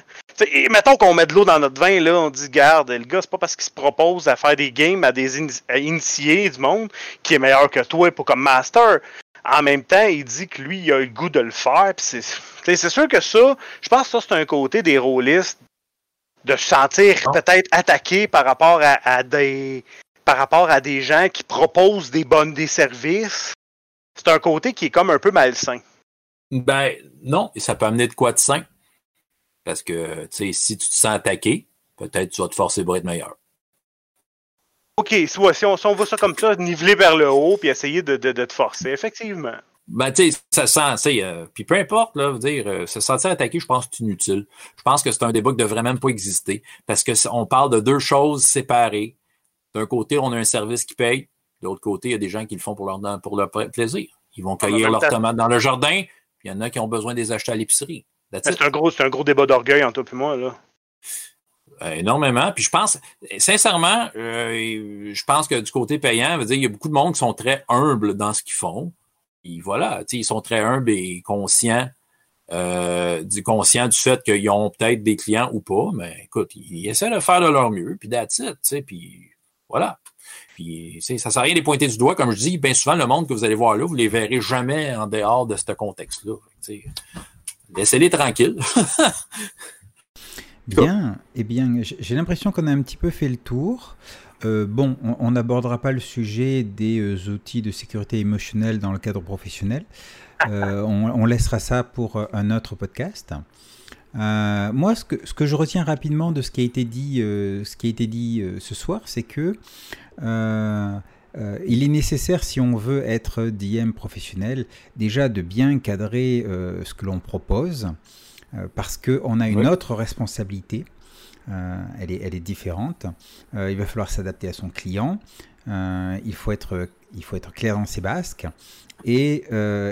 et mettons qu'on met de l'eau dans notre vin, là, on dit, garde, le gars, c'est pas parce qu'il se propose à faire des games à des in à initiés du monde qui est meilleur que toi pour comme master. En même temps, il dit que lui, il a le goût de le faire. C'est sûr que ça, je pense que ça, c'est un côté des rôlistes de se sentir peut-être attaqué par rapport à, à, des par rapport à des gens qui proposent des bonnes des services. C'est un côté qui est comme un peu malsain. Ben non, et ça peut amener de quoi de sain. Parce que tu sais, si tu te sens attaqué, peut-être tu vas te forcer pour être meilleur. OK, soit, si, on, si on voit ça comme ça, niveler vers le haut puis essayer de, de, de te forcer, effectivement. Ben, tu sais, ça sent, tu sais, euh, puis peu importe, là, dire, euh, se sentir attaqué, je pense que c'est inutile. Je pense que c'est un débat qui devrait même pas exister parce que on parle de deux choses séparées. D'un côté, on a un service qui paye. De l'autre côté, il y a des gens qui le font pour leur, pour leur plaisir. Ils vont cueillir leurs tomates dans le jardin, puis il y en a qui ont besoin des acheter à l'épicerie. C'est un gros, un gros débat d'orgueil entre toi et moi, là. Énormément. Puis je pense, sincèrement, euh, je pense que du côté payant, dire, il y a beaucoup de monde qui sont très humbles dans ce qu'ils font. voilà, ils sont très humbles et conscients euh, du du fait qu'ils ont peut-être des clients ou pas, mais écoute, ils, essaient de faire de leur mieux, puis that's it, puis voilà. Puis, ça sert à rien de les pointer du doigt. Comme je dis, bien souvent, le monde que vous allez voir là, vous les verrez jamais en dehors de ce contexte-là. Laissez-les tranquilles. bien, eh bien, j'ai l'impression qu'on a un petit peu fait le tour. Euh, bon, on n'abordera pas le sujet des euh, outils de sécurité émotionnelle dans le cadre professionnel. Euh, on, laissera ça pour un autre podcast. moi, ce que, ce que, je retiens rapidement de ce qui a été dit, ce, qui a été dit ce soir, c'est que il est nécessaire, si on veut être DM professionnel, déjà de bien cadrer ce que l'on propose, parce qu'on a une autre responsabilité. Euh, elle, est, elle est différente. Euh, il va falloir s'adapter à son client. Euh, il, faut être, il faut être clair dans ses basques. Et,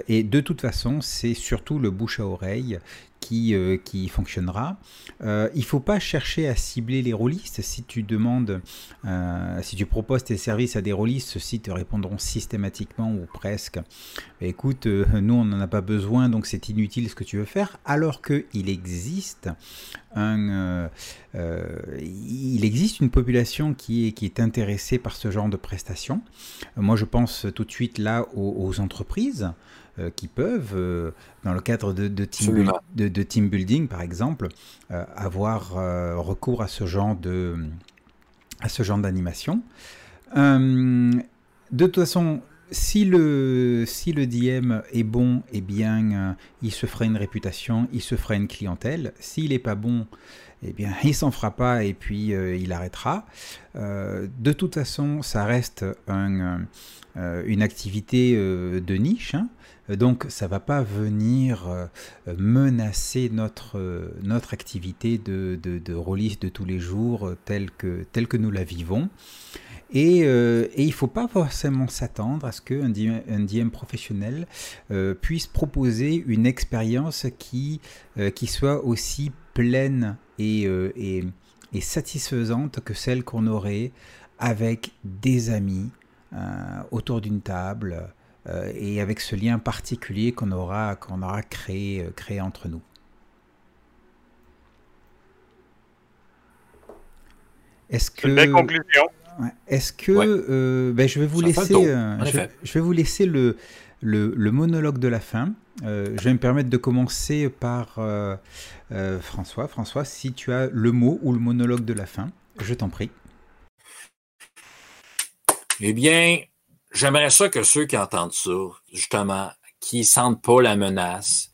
et de toute façon, c'est surtout le bouche à oreille qui, euh, qui fonctionnera. Euh, il ne faut pas chercher à cibler les rôlistes. Si tu demandes, euh, si tu proposes tes services à des rôlistes, ceux-ci te répondront systématiquement ou presque. Écoute, nous on n'en a pas besoin, donc c'est inutile ce que tu veux faire. Alors qu'il existe un, il existe une population qui est, qui est intéressée par ce genre de prestations. moi je pense tout de suite là aux entreprises. Euh, qui peuvent, euh, dans le cadre de, de, team, de, team, building par exemple, euh, avoir recours à ce genre de à ce genre d'animation. de toute façon, si le, si le DM est bon, eh bien, il se fera une réputation, il se fera une clientèle. S'il n'est pas bon, eh bien, il s'en fera pas et puis il arrêtera. de toute façon, ça reste un, une activité de niche. Hein. Donc ça va pas venir euh, menacer notre, euh, notre activité de, de, de de tous les jours euh, telle que, telle que nous la vivons. Et, il ne faut pas forcément s'attendre à ce qu'un DM, DM professionnel puisse proposer une expérience qui, qui soit aussi pleine et, et, et satisfaisante que celle qu'on aurait avec des amis autour d'une table euh, et avec ce lien particulier qu'on aura, qu'on aura créé, euh, créé entre nous. Est-ce que une belle conclusion. Est-ce que euh, ben, je vais vous laisser, je, vais vous laisser le, le, le, monologue de la fin. je vais me permettre de commencer par François. François, si tu as le mot ou le monologue de la fin, je t'en prie. Eh bien, J'aimerais ça que ceux qui entendent ça, justement, qui sentent pas la menace,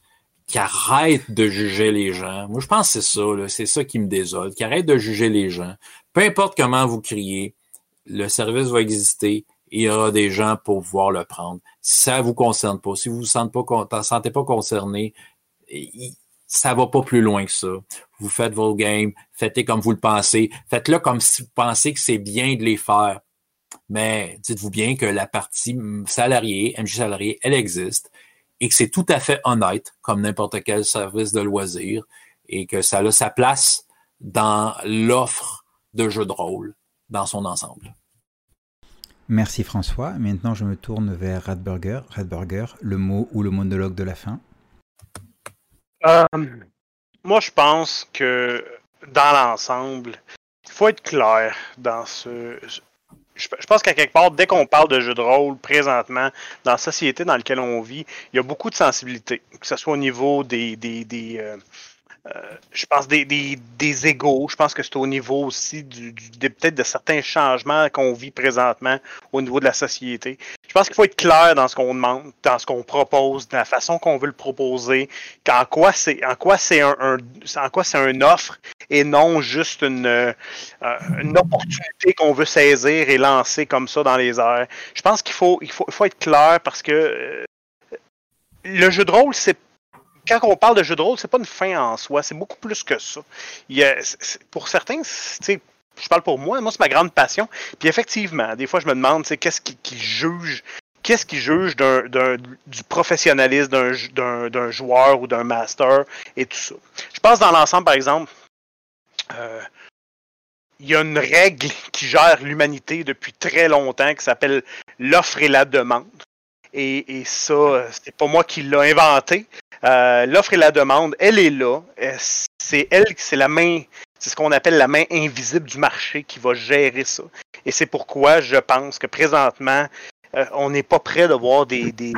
qui arrêtent de juger les gens. Moi, je pense que c'est ça, c'est ça qui me désole, qui arrêtent de juger les gens. Peu importe comment vous criez, le service va exister et il y aura des gens pour pouvoir le prendre. Si ça vous concerne pas, si vous vous sentez pas, sentez pas concerné, ça va pas plus loin que ça. Vous faites vos games, faites-les comme vous le pensez, faites-le comme si vous pensez que c'est bien de les faire. Mais dites-vous bien que la partie salariée, MJ salarié, elle existe et que c'est tout à fait honnête, comme n'importe quel service de loisirs, et que ça a sa place dans l'offre de jeux de rôle dans son ensemble. Merci François. Maintenant, je me tourne vers Radburger. Radburger, le mot ou le monologue de la fin? Euh, moi, je pense que dans l'ensemble, il faut être clair dans ce, je, pense qu'à quelque part, dès qu'on parle de jeu de rôle présentement, dans la société dans laquelle on vit, il y a beaucoup de sensibilité, que ce soit au niveau des, des, des, euh, je pense des, des, égaux. Je pense que c'est au niveau aussi peut-être de certains changements qu'on vit présentement au niveau de la société. Je pense qu'il faut être clair dans ce qu'on demande, dans ce qu'on propose, dans la façon qu'on veut le proposer, en quoi c'est en quoi c'est un, en quoi c'est une offre et non juste une, euh, une opportunité qu'on veut saisir et lancer comme ça dans les airs. Je pense qu'il faut, il faut, il faut être clair parce que euh, le jeu de rôle, c'est quand on parle de jeu de rôle, c'est pas une fin en soi, c'est beaucoup plus que ça. Pour certains, je parle pour moi, moi c'est ma grande passion. Puis effectivement, des fois je me demande, qu'est-ce qui, juge, qu'est-ce qui juge du professionnalisme d'un joueur ou d'un master et tout ça. Je pense dans l'ensemble, par exemple, euh, il y a une règle qui gère l'humanité depuis très longtemps qui s'appelle l'offre et la demande. Et, et ça, c'est pas moi qui l'ai inventé. Euh, l'offre et la demande, elle est là. Euh, c'est elle, c'est la main, c'est ce qu'on appelle la main invisible du marché qui va gérer ça. Et c'est pourquoi je pense que présentement, euh, on n'est pas prêt de voir des, des,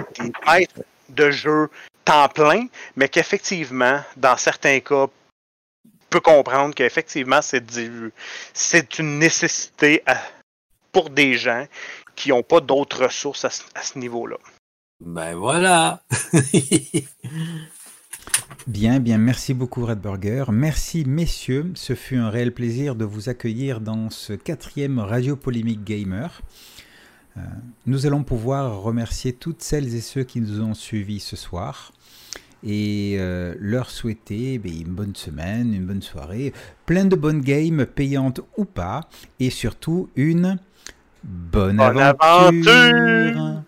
de jeu temps plein, mais qu'effectivement, dans certains cas, peut comprendre qu'effectivement, c'est, c'est une nécessité pour des gens qui n'ont pas d'autres ressources à ce niveau-là. Ben voilà. bien, bien, merci beaucoup Red Burger. Merci messieurs, ce fut un réel plaisir de vous accueillir dans ce quatrième Radio Polémique Gamer. Euh, nous allons pouvoir remercier toutes celles et ceux qui nous ont suivis ce soir et euh, leur souhaiter ben, une bonne semaine, une bonne soirée, plein de bonnes games payantes ou pas, et surtout une bonne, aventure.